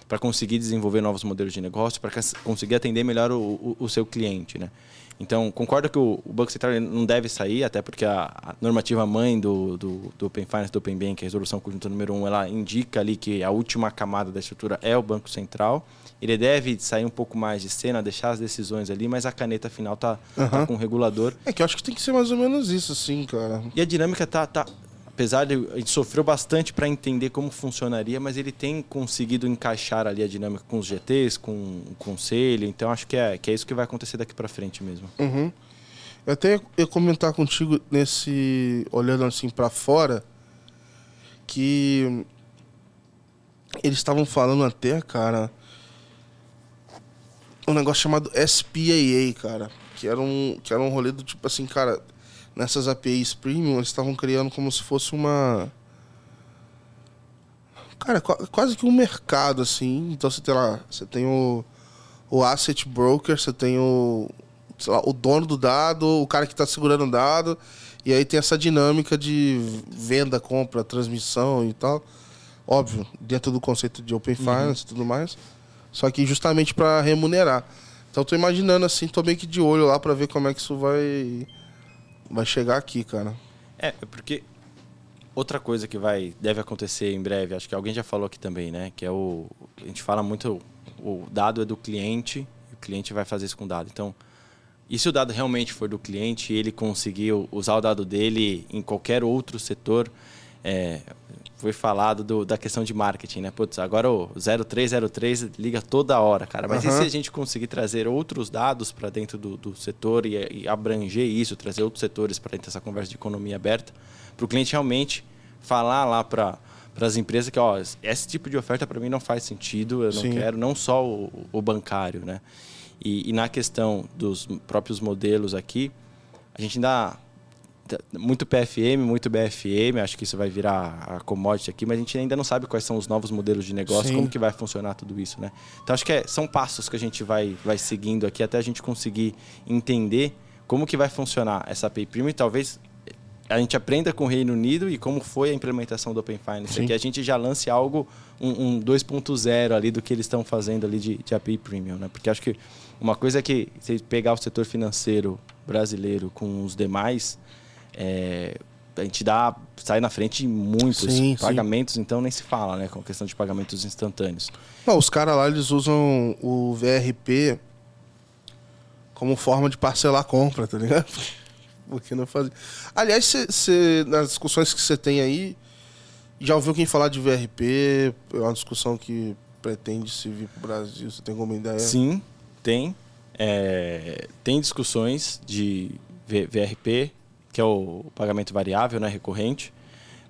para conseguir desenvolver novos modelos de negócio, para conseguir atender melhor o, o, o seu cliente. Né? Então, concordo que o, Banco Central não deve sair, até porque a, a normativa mãe do, do, do, Open Finance, do Open Bank, a resolução conjunta número 1, um, ela indica ali que a última camada da estrutura é o Banco Central. Ele deve sair um pouco mais de cena, deixar as decisões ali, mas a caneta final tá, uhum. tá com o regulador. É que eu acho que tem que ser mais ou menos isso, sim, cara. E a dinâmica tá, tá, apesar de gente sofreu bastante para entender como funcionaria, mas ele tem conseguido encaixar ali a dinâmica com os GTs, com o conselho. Então acho que é, que é isso que vai acontecer daqui para frente mesmo. Uhum. Eu até ia comentar contigo nesse olhando assim para fora que eles estavam falando até, cara, um negócio chamado SPAA, cara, que era um que era um rolê do tipo assim, cara, nessas APIs premium, eles estavam criando como se fosse uma. Cara, quase que um mercado, assim. Então você tem lá, você tem o, o asset broker, você tem o, lá, o dono do dado, o cara que está segurando o dado, e aí tem essa dinâmica de venda, compra, transmissão e tal. Óbvio, dentro do conceito de Open uhum. Finance e tudo mais. Só que justamente para remunerar. Então tô imaginando assim, tô meio que de olho lá para ver como é que isso vai vai chegar aqui, cara. É, é, porque outra coisa que vai deve acontecer em breve, acho que alguém já falou aqui também, né? Que é o a gente fala muito o dado é do cliente, o cliente vai fazer isso com o dado. Então, e se o dado realmente for do cliente e ele conseguiu usar o dado dele em qualquer outro setor, é, foi falado do, da questão de marketing, né? Putz, agora o 0303 liga toda hora, cara. Mas uhum. e se a gente conseguir trazer outros dados para dentro do, do setor e, e, abranger isso, trazer outros setores para dentro dessa conversa de economia aberta, para o cliente realmente falar lá para para as empresas que ó, esse tipo de oferta para mim não faz sentido, eu não Sim. quero, não só o, o bancário, né? E, e, na questão dos próprios modelos aqui, a gente ainda muito PFM, muito BFM, acho que isso vai virar a commodity aqui, mas a gente ainda não sabe quais são os novos modelos de negócio, Sim. como que vai funcionar tudo isso, né? Então acho que é, são passos que a gente vai, vai seguindo aqui até a gente conseguir entender como que vai funcionar essa Pay Premium e talvez a gente aprenda com o Reino Unido e como foi a implementação do Open Finance. Que a gente já lance algo, um, um 2.0 ali do que eles estão fazendo ali de, de API Premium, né? Porque acho que uma coisa é que se pegar o setor financeiro brasileiro com os demais, é, a gente dá, sai na frente de muitos sim, pagamentos, sim. então nem se fala, né? Com a questão de pagamentos instantâneos. Não, os caras lá, eles usam o VRP como forma de parcelar a compra, tá ligado? Porque não fazia. Aliás, cê, cê, nas discussões que você tem aí, já ouviu quem falar de VRP? É uma discussão que pretende se vir para o Brasil. Você tem alguma ideia? Sim, tem. É, tem discussões de VRP, que é o pagamento variável, né, recorrente.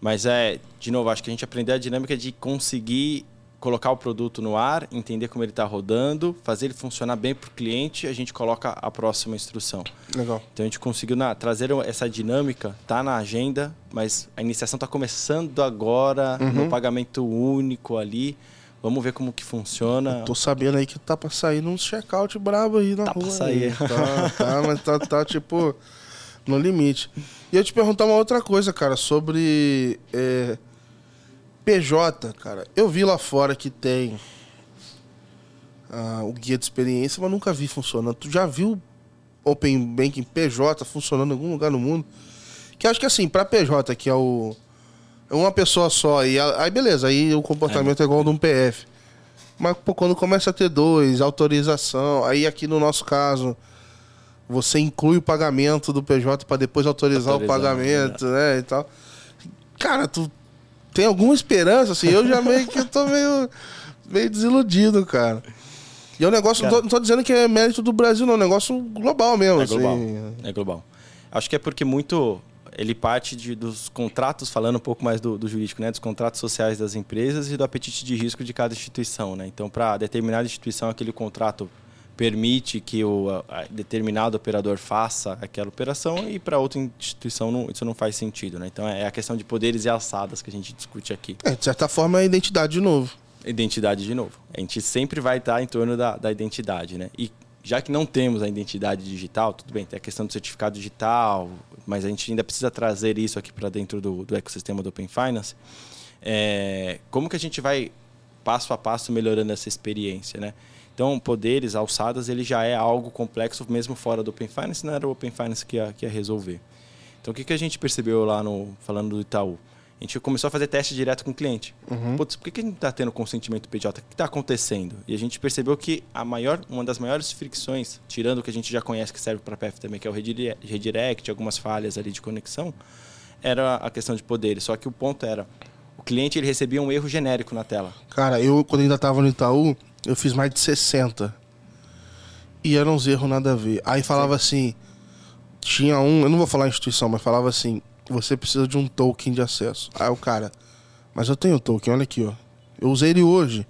Mas é, de novo, acho que a gente aprendeu a dinâmica de conseguir colocar o produto no ar, entender como ele está rodando, fazer ele funcionar bem para o cliente, a gente coloca a próxima instrução. Legal. Então a gente conseguiu na, trazer essa dinâmica, tá na agenda, mas a iniciação está começando agora, uhum. no pagamento único ali. Vamos ver como que funciona. Eu tô sabendo aí que tá para sair num checkout brabo aí na tá rua. Pra sair. Tá, tá, mas tá, tá tipo no limite. E eu te perguntar uma outra coisa, cara, sobre é, PJ, cara. Eu vi lá fora que tem ah, o guia de experiência, mas nunca vi funcionando. Tu já viu Open Banking PJ funcionando em algum lugar no mundo? Que acho que assim, para PJ, que é o é uma pessoa só, e aí beleza, aí o comportamento é, é igual de um PF. Mas pô, quando começa a ter dois, autorização, aí aqui no nosso caso, você inclui o pagamento do PJ para depois autorizar, autorizar, o pagamento, né? né, e tal. Cara, tu tem alguma esperança, assim? Eu já meio que tô meio, meio desiludido, cara. E é um negócio, cara, não, tô, não tô dizendo que é mérito do Brasil, não, é um negócio global mesmo. É assim. global. É global. Acho que é porque muito ele parte de, dos contratos, falando um pouco mais do, do, jurídico, né, dos contratos sociais das empresas e do apetite de risco de cada instituição. Né? Então, para determinada instituição, aquele contrato permite que o a, a determinado operador faça aquela operação e para outra instituição não, isso não faz sentido. Né? Então é a questão de poderes e alçadas que a gente discute aqui. É, de certa forma é a identidade de novo. Identidade de novo. A gente sempre vai estar em torno da, da identidade. Né? E já que não temos a identidade digital, tudo bem, tem a questão do certificado digital, mas a gente ainda precisa trazer isso aqui para dentro do, do ecossistema do Open Finance. É, como que a gente vai passo a passo melhorando essa experiência, né? Então, poderes, alçadas, ele já é algo complexo, mesmo fora do Open Finance, não era o Open Finance que ia, que ia resolver. Então, o que, que a gente percebeu lá no falando do Itaú? A gente começou a fazer teste direto com o cliente. Uhum. Putz, por que, que a gente está tendo consentimento PJ? O que está acontecendo? E a gente percebeu que a maior, uma das maiores fricções, tirando o que a gente já conhece que serve para PF também, que é o redirect, algumas falhas ali de conexão, era a questão de poderes. Só que o ponto era, o cliente ele recebia um erro genérico na tela. Cara, eu quando ainda estava no Itaú, eu fiz mais de 60. E eram uns erros nada a ver. Aí falava Sim. assim, tinha um, eu não vou falar instituição, mas falava assim, você precisa de um token de acesso. Aí o cara, mas eu tenho token, olha aqui, ó. Eu usei ele hoje.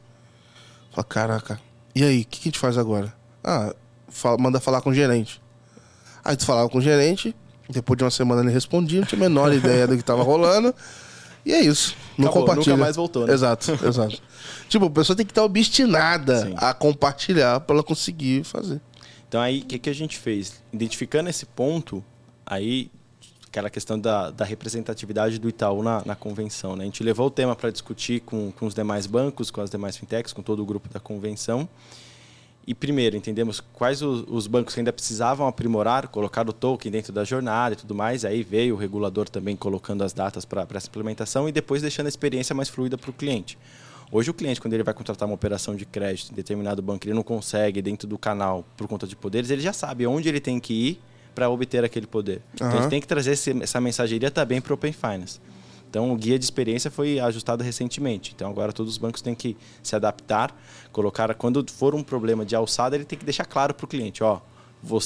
Fala, caraca. E aí, o que, que, a gente faz agora? Ah, fala, manda falar com o gerente. Aí tu falava com o gerente, depois de uma semana ele respondia, não tinha a menor ideia do que tava rolando. E é isso. Não Acabou, compartilha. Nunca mais voltou, né? Exato, exato. tipo, a pessoa tem que estar obstinada Sim. a compartilhar para ela conseguir fazer. Então aí, o que, que a gente fez? Identificando esse ponto, aí aquela questão da, da representatividade do Itaú na, na convenção. Né? A gente levou o tema para discutir com, com os demais bancos, com as demais fintechs, com todo o grupo da convenção. E primeiro, entendemos quais os, os, bancos ainda precisavam aprimorar, colocar o token dentro da jornada e tudo mais. Aí veio o regulador também colocando as datas para essa implementação e depois deixando a experiência mais fluida para o cliente. Hoje o cliente, quando ele vai contratar uma operação de crédito em determinado banco, ele não consegue dentro do canal por conta de poderes, ele já sabe onde ele tem que ir para obter aquele poder. Uhum. Então, ele tem que trazer esse, essa mensageria também para o Open Finance. Então, o guia de experiência foi ajustado recentemente. Então, agora todos os bancos têm que se adaptar, colocar quando for um problema de alçada, ele tem que deixar claro para o cliente, ó,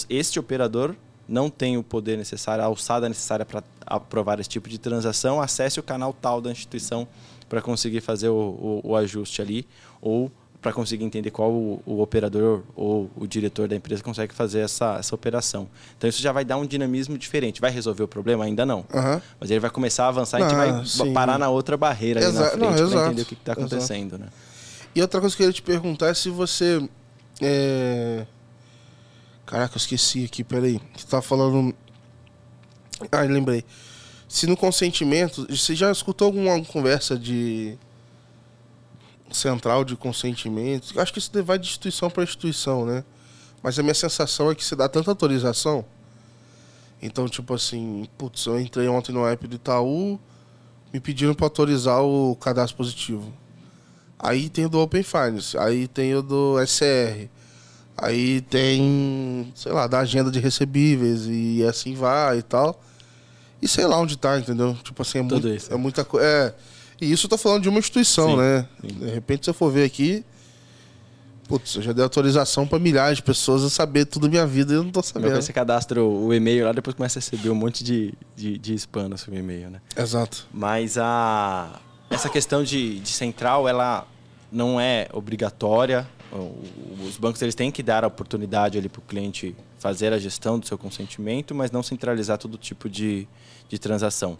este operador não tem o poder necessário, a alçada necessária para aprovar esse tipo de transação, acesse o canal tal da instituição para conseguir fazer o, o, o, ajuste ali ou para conseguir entender qual o, o, operador ou o diretor da empresa consegue fazer essa, essa operação. Então isso já vai dar um dinamismo diferente. Vai resolver o problema? Ainda não. Aham. Mas ele vai começar a avançar e a gente vai sim. parar na outra barreira ali na frente para entender o que está exato. acontecendo. Né? E outra coisa que eu queria te perguntar é se você. É... Caraca, eu esqueci aqui, peraí. Você tava falando. Ah, lembrei. Se no consentimento. Você já escutou alguma conversa de. Central de consentimento? Eu Acho que isso vai de instituição para instituição, né? Mas a minha sensação é que se dá tanta autorização. Então, tipo assim, putz, eu entrei ontem no app do Itaú, me pediram para autorizar o cadastro positivo. Aí tem o do Open Finance, aí tem o do SR, aí tem, sei lá, da agenda de recebíveis e assim vai e tal. E sei lá onde tá, entendeu? Tipo assim, é, muito, isso. é muita coisa. É, e isso eu tô falando de uma instituição, Sim, né? sim. De repente, se eu for ver aqui, putz, eu já dei autorização para milhares de pessoas a saber tudo da minha vida e eu não tô sabendo. você cadastra o e-mail lá, depois começa a receber um monte de, de, de spam no seu e-mail, né? Exato. Mas a essa questão de, de central, ela não é obrigatória. Os bancos eles têm que dar a oportunidade ali para o cliente fazer a gestão do seu consentimento, mas não centralizar todo tipo de, de transação.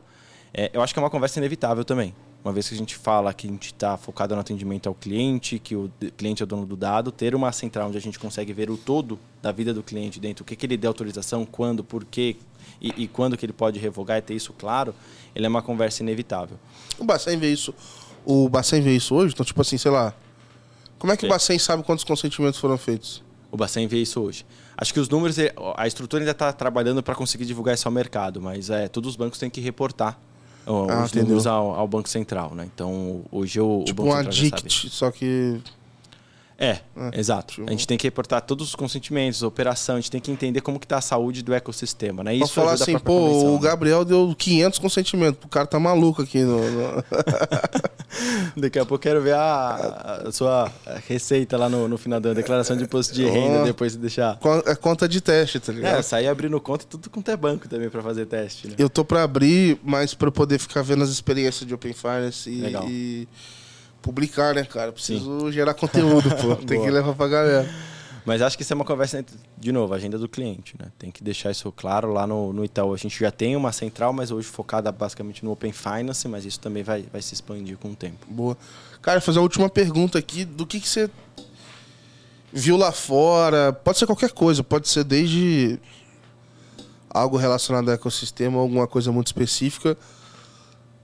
É, eu acho que é uma conversa inevitável também. Uma vez que a gente fala que a gente está focado no atendimento ao cliente, que o cliente é o dono do dado, ter uma central onde a gente consegue ver o todo da vida do cliente dentro, o que, que ele deu autorização, quando, por quê e, e quando que ele pode revogar e ter isso claro, ele é uma conversa inevitável. O Bacen vê isso. O Bacen vê isso hoje, então, tipo assim, sei lá. Como é que o Sim. Bacen sabe quantos consentimentos foram feitos? O Bacen vê isso hoje. Acho que os números, eh, a estrutura ainda está trabalhando para conseguir divulgar isso ao mercado, mas é, todos os bancos têm que reportar Ah, os entendeu. números ao, ao Banco Central, né? Então, hoje o, tipo o um Banco Central já sabe. addict, só que. É, É, exato. tipo- A gente tem que reportar todos os consentimentos, a operação, a gente tem que entender como que está a saúde do ecossistema, né? Isso falar assim, pô, o né? Gabriel deu 500 consentimentos. O cara tá maluco aqui. No, no- Daqui a pouco eu quero ver a, a sua receita lá no, no final da declaração de imposto de renda, depois de deixar... É conta de teste, tá ligado? É, sair abrindo conta e tudo quanto é banco também para fazer teste, né? Eu tô pra abrir, mas eu poder ficar vendo as experiências de Open Finance e, Legal. e publicar, né, cara? Preciso gerar conteúdo, pô. Tem que levar pra galera. Mas acho que isso é uma conversa, entre- de novo, agenda do cliente, né? Tem que deixar isso claro lá no, no Itaú. A gente já tem uma central, mas hoje focada basicamente no Open Finance, mas isso também vai, vai se expandir com o tempo. Boa. Cara, fazer a última pergunta aqui. Do que, que você viu lá fora? Pode ser qualquer coisa, pode ser desde algo relacionado ao ecossistema, alguma coisa muito específica.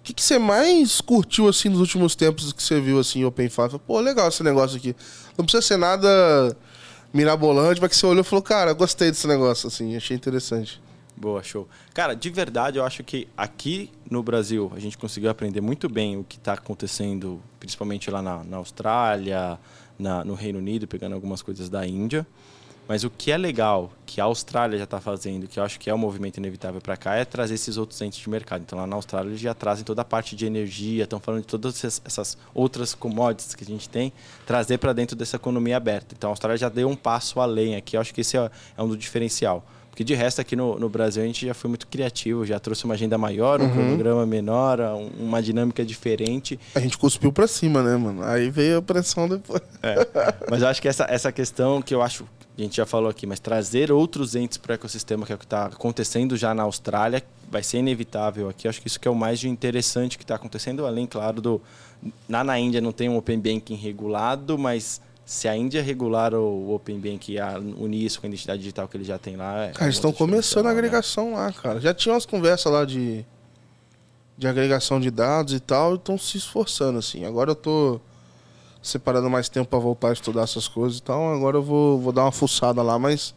Que, que você mais curtiu assim nos últimos tempos que você viu assim, Open Five? Pô, legal esse negócio aqui. Não precisa ser nada mirabolante, mas que você olhou e falou, cara, gostei desse negócio, assim, achei interessante. Boa, show. Cara, de verdade, eu acho que aqui no Brasil a gente conseguiu aprender muito bem o que está acontecendo, principalmente lá na, na Austrália, na- no Reino Unido, pegando algumas coisas da Índia. Mas o que é legal, que a Austrália já está fazendo, que eu acho que é um movimento inevitável para cá, é trazer esses outros entes de mercado. Então, lá na Austrália, eles já trazem toda a parte de energia, estão falando de todas essas- outras commodities que a gente tem, trazer para dentro dessa economia aberta. Então, a Austrália já deu um passo além aqui. Eu acho que esse é, é um do diferencial. Porque de resto, aqui no, no Brasil, a gente já foi muito criativo, já trouxe uma agenda maior, um cronograma menor, um- uma dinâmica diferente. A gente cuspiu pra cima, né, mano? Aí veio a pressão depois. É. Mas eu acho que essa, essa questão que eu acho, a gente já falou aqui, mas trazer outros entes para o ecossistema, que é o que está acontecendo já na Austrália, vai ser inevitável aqui. Acho que isso que é o mais interessante que está acontecendo, além, claro, do. Lá na Índia não tem um Open Banking regulado, mas se a Índia regular o Open Banking e unir isso com a identidade digital que eles já têm lá. é Cara, eles estão começando a né? agregação lá, cara. Já tinha umas conversas lá de, de agregação de dados e tal, e estão se esforçando, assim. Agora eu tô separando mais tempo pra voltar a estudar essas coisas e tal. Agora eu vou, vou dar uma fuçada lá, mas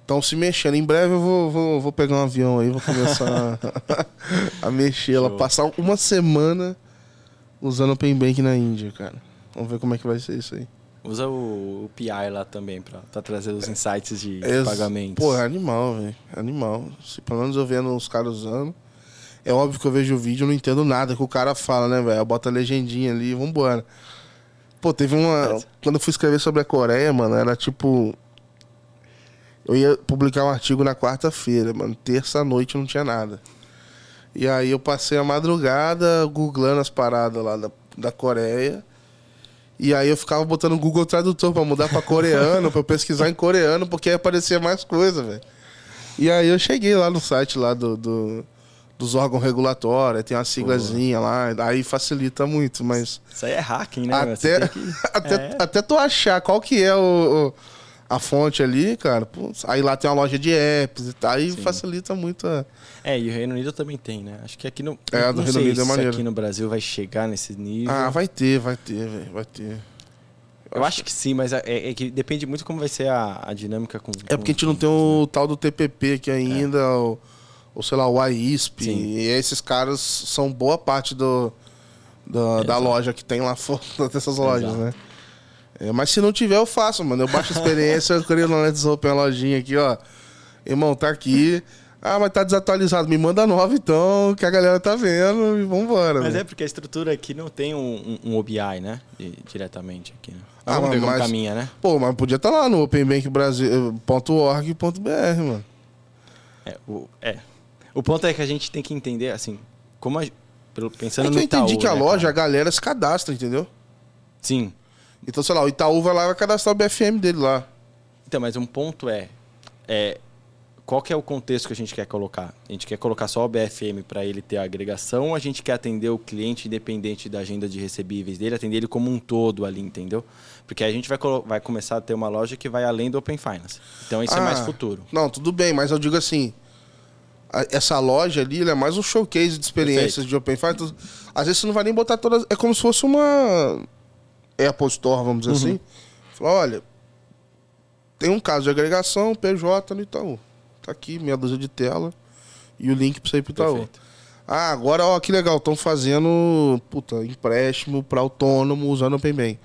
estão se mexendo. Em breve eu vou, vou, vou pegar um avião aí, vou começar a, a mexer. Show. Passar uma semana usando Open Bank na Índia, cara. Vamos ver como é que vai ser isso aí. Usa o, o PI lá também para trazer os insights de Ex- pagamentos. Pô, é animal, velho. Animal. Se pelo menos eu vendo os caras usando. É óbvio que eu vejo o vídeo e não entendo nada que o cara fala, né, velho? Bota a legendinha ali vambora. Pô, teve uma. Quando eu fui escrever sobre a Coreia, mano, era tipo. Eu ia publicar um artigo na quarta-feira, mano. Terça-noite não tinha nada. E aí eu passei a madrugada googlando as paradas lá da, da Coreia. E aí eu ficava botando Google Tradutor pra mudar pra coreano, pra eu pesquisar em coreano, porque aí aparecia mais coisa, velho. E aí eu cheguei lá no site lá do, do- dos órgãos regulatórios, tem uma siglazinha lá, aí facilita muito, mas Isso aí é hacking, né? até, que- até, É. até tu achar qual que é o, o- a fonte ali, cara, putz, aí lá tem uma loja de apps e tal, aí Sim. facilita muito a... É, e o Reino Unido também tem, né? Acho que aqui no. É, não do Reino Unido é maneiro. aqui no Brasil vai chegar nesse nível. Ah, vai ter, vai ter, velho, vai ter. Eu acho que sim, mas é, é que depende muito como vai ser a, a dinâmica com. É porque a gente não tem o tal do TPP aqui ainda, ou, ou sei lá, o AISP. Sim. E esses caras são boa parte do, da, da loja que tem lá fora, dessas lojas, Exato. né? É, mas se não tiver, eu faço, mano. Eu baixo a experiência, eu crio no Let's Open a lojinha aqui, ó. Irmão, tá aqui. Ah, mas tá desatualizado. Me manda nova então, que a galera tá vendo e vambora. Mas velho. é porque a estrutura aqui não tem um, um, um OBI, né? Di- diretamente aqui, né? Ah, mas- mas- caminha, né? Pô, mas podia estar lá no openbankbrasil.org.br, mano. É o, é. O ponto é que a gente tem que entender, assim, como a, pensando É que no eu entendi que a né, loja, cara? a galera se cadastra, entendeu? Sim. Então, sei lá, o Itaú vai lá e vai cadastrar o BFM dele lá. Então, mas um ponto é, é qual que é o contexto que a gente quer colocar? A gente quer colocar só o BFM para ele ter a agregação ou a gente quer atender o cliente independente da agenda de recebíveis dele, atender ele como um todo ali, entendeu? Porque a gente vai, vai começar a ter uma loja que vai além do Open Finance. Então isso é mais Ah, futuro. Não, tudo bem, mas eu digo assim, essa loja ali é mais um showcase de experiências Perfeito. de Open. Então, às vezes você não vai nem botar todas. É como se fosse uma Apple Store, vamos Uhum. dizer assim. Fala, olha, tem um caso de agregação, PJ no Itaú. Tá aqui, meia dúzia de tela e o link pra você ir pro Itaú. Perfeito. Ah, agora, ó, que legal, estão fazendo, puta, empréstimo para autônomo usando Open Bank.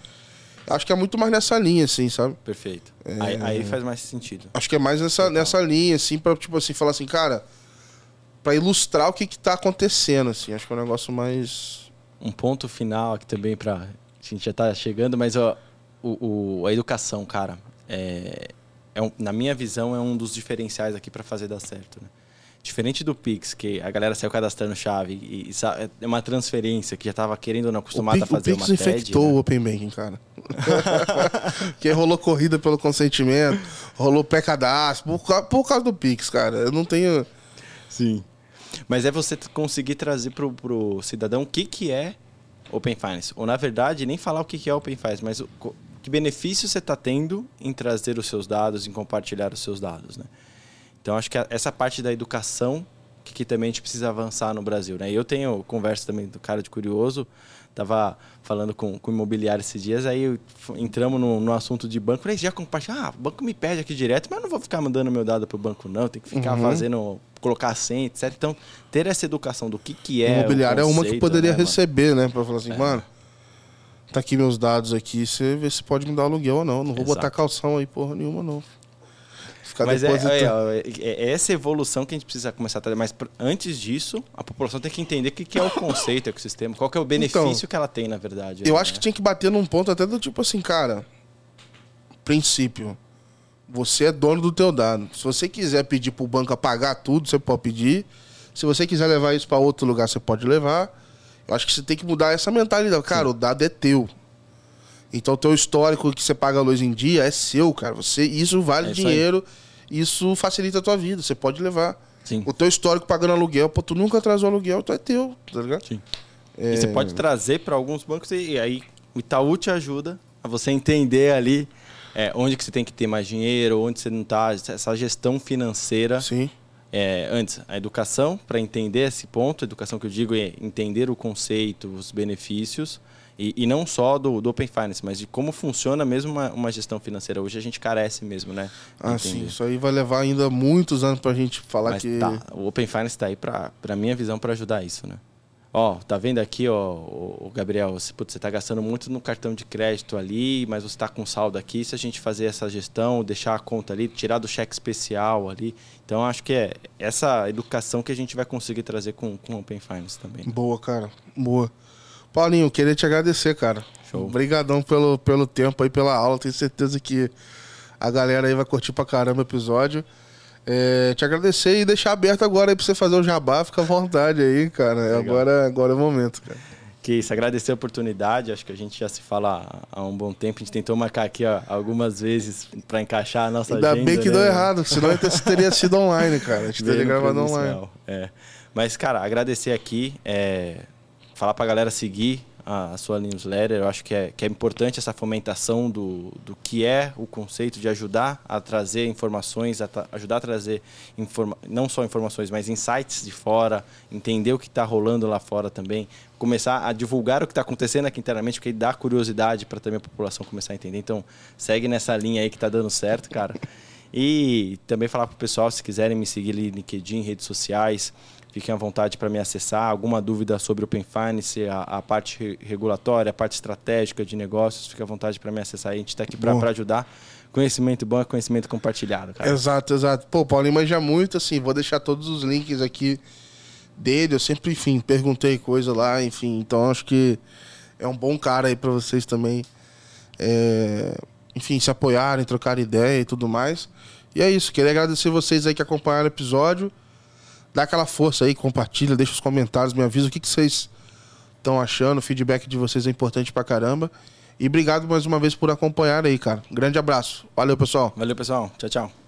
Acho que é muito mais nessa linha, assim, sabe? Perfeito. É. Aí, aí faz mais sentido. Acho que é mais nessa, nessa linha, assim, pra, tipo assim, falar assim, cara, pra ilustrar o que que tá acontecendo, assim. Acho que é um negócio mais... Um ponto final aqui também para a gente já tá chegando, mas ó, o, o- a educação, cara, é, é um- na minha visão é um dos diferenciais aqui para fazer dar certo. Né? Diferente do Pix, que a galera saiu cadastrando chave e, e sa- é uma transferência que já tava querendo ou não O, acostumada a Pix- o fazer Pix uma TED. infectou o né? Open Banking, cara. Porque rolou corrida pelo consentimento, rolou pré-cadastro, por, cau- por causa do Pix, cara. Eu não tenho... Sim. Mas é você conseguir trazer pro, pro cidadão o que, que é Open Finance. Ou, na verdade, nem falar o que, que é Open Finance, mas o, que benefício você está tendo em trazer os seus dados, em compartilhar os seus dados, né? Então, acho que a- essa parte da educação que, que também a gente precisa avançar no Brasil, né? Eu tenho conversa também do cara de curioso, tava falando com, com o imobiliário esses dias, aí entramos no, no assunto de banco, falei, já compartilha, ah, o banco me pede aqui direto, mas eu não vou ficar mandando meu dado pro banco não, tem que ficar Uhum. fazendo, colocar senha, etc. Então, ter essa educação do que que é imobiliário é uma que poderia né, receber, né? Pra falar assim, É. mano, tá aqui meus dados aqui, você vê se pode me dar aluguel ou não. Não vou Exato. botar calção aí, porra nenhuma, não. Ficar Mas é, depositando. é, é- é essa evolução que a gente precisa começar a trazer. Mas antes disso, a população tem que entender o que, que é o conceito, o ecossistema, qual que é o benefício que ela tem, na verdade. Eu né? acho que tinha que bater num ponto até do tipo assim, cara. Princípio. Você é dono do teu dado. Se você quiser pedir pro banco apagar tudo, você pode pedir. Se você quiser levar isso para outro lugar, você pode levar. Eu acho que você tem que mudar essa mentalidade. Cara, o dado é teu. Então, o teu histórico que você paga a luz em dia é seu, cara. Você, isso vale É isso aí. Isso facilita a tua vida. Você pode levar. Sim. O teu histórico pagando aluguel, pô, tu nunca atrasou aluguel, tu é teu, tá ligado? Sim. É. E você pode trazer para alguns bancos e, e aí o Itaú te ajuda a você entender ali é, onde que você tem que ter mais dinheiro, onde você não está, essa gestão financeira. Sim. É, antes, a educação, para entender esse ponto, a educação que eu digo é entender o conceito, os benefícios, e, e não só do, do Open Finance, mas de como funciona mesmo uma, uma gestão financeira. Hoje a gente carece mesmo, né? Ah, sim. Isso aí vai levar ainda muitos anos pra gente falar Mas que. tá, o Open Finance está aí para a minha visão para ajudar isso, né? Ó, tá vendo aqui, ó, o, Gabriel, você, putz, você tá gastando muito no cartão de crédito ali, mas você tá com saldo aqui, se a gente fazer essa gestão, deixar a conta ali, tirar do cheque especial ali. Então acho que é essa educação que a gente vai conseguir trazer com com o Open Finance também. Boa, cara. Boa. Paulinho, queria te agradecer, cara. Show. Obrigadão pelo, pelo tempo aí, pela aula. Tenho certeza que a galera aí vai curtir pra caramba o episódio. É, te agradecer e deixar aberto agora aí pra você fazer o jabá. Fica à vontade aí, cara. Legal. Agora, agora é o momento, cara. Que isso, agradecer a oportunidade. Acho que a gente já se fala há um bom tempo. A gente tentou marcar aqui ó, algumas vezes para encaixar a nossa Ainda agenda. bem que né? deu errado, senão teria sido online, cara. A gente teria gravado online. É. Mas, cara, agradecer aqui, é, falar pra galera seguir a, a sua newsletter. Eu acho que é, que é importante essa fomentação do, do que é o conceito de ajudar a trazer informações, a ajudar a trazer informa não só informações, mas insights de fora, entender o que está rolando lá fora também, começar a divulgar o que está acontecendo aqui internamente, porque dá curiosidade para também a população começar a entender. Então, segue nessa linha aí que está dando certo, cara. E também falar pro pessoal, se quiserem me seguir ali no LinkedIn, redes sociais, fiquem à vontade para me acessar. Alguma dúvida sobre o Open Finance, a, a parte re- regulatória, a parte estratégica de negócios, fique à vontade para me acessar. A gente está aqui para ajudar. Conhecimento bom é conhecimento compartilhado, cara. Exato, exato. Pô, o Paulinho manja muito, assim, vou deixar todos os links aqui dele. Eu sempre, enfim, perguntei coisa lá, enfim. Então acho que é um bom cara aí pra vocês também, é, enfim, se apoiarem, trocar ideia e tudo mais. E é isso, queria agradecer vocês aí que acompanharam o episódio. Dá aquela força aí, compartilha, deixa os comentários, me avisa o que, que vocês estão achando. O feedback de vocês é importante pra caramba. E obrigado mais uma vez por acompanhar aí, cara. Grande abraço. Valeu, pessoal. Valeu, pessoal. Tchau, tchau.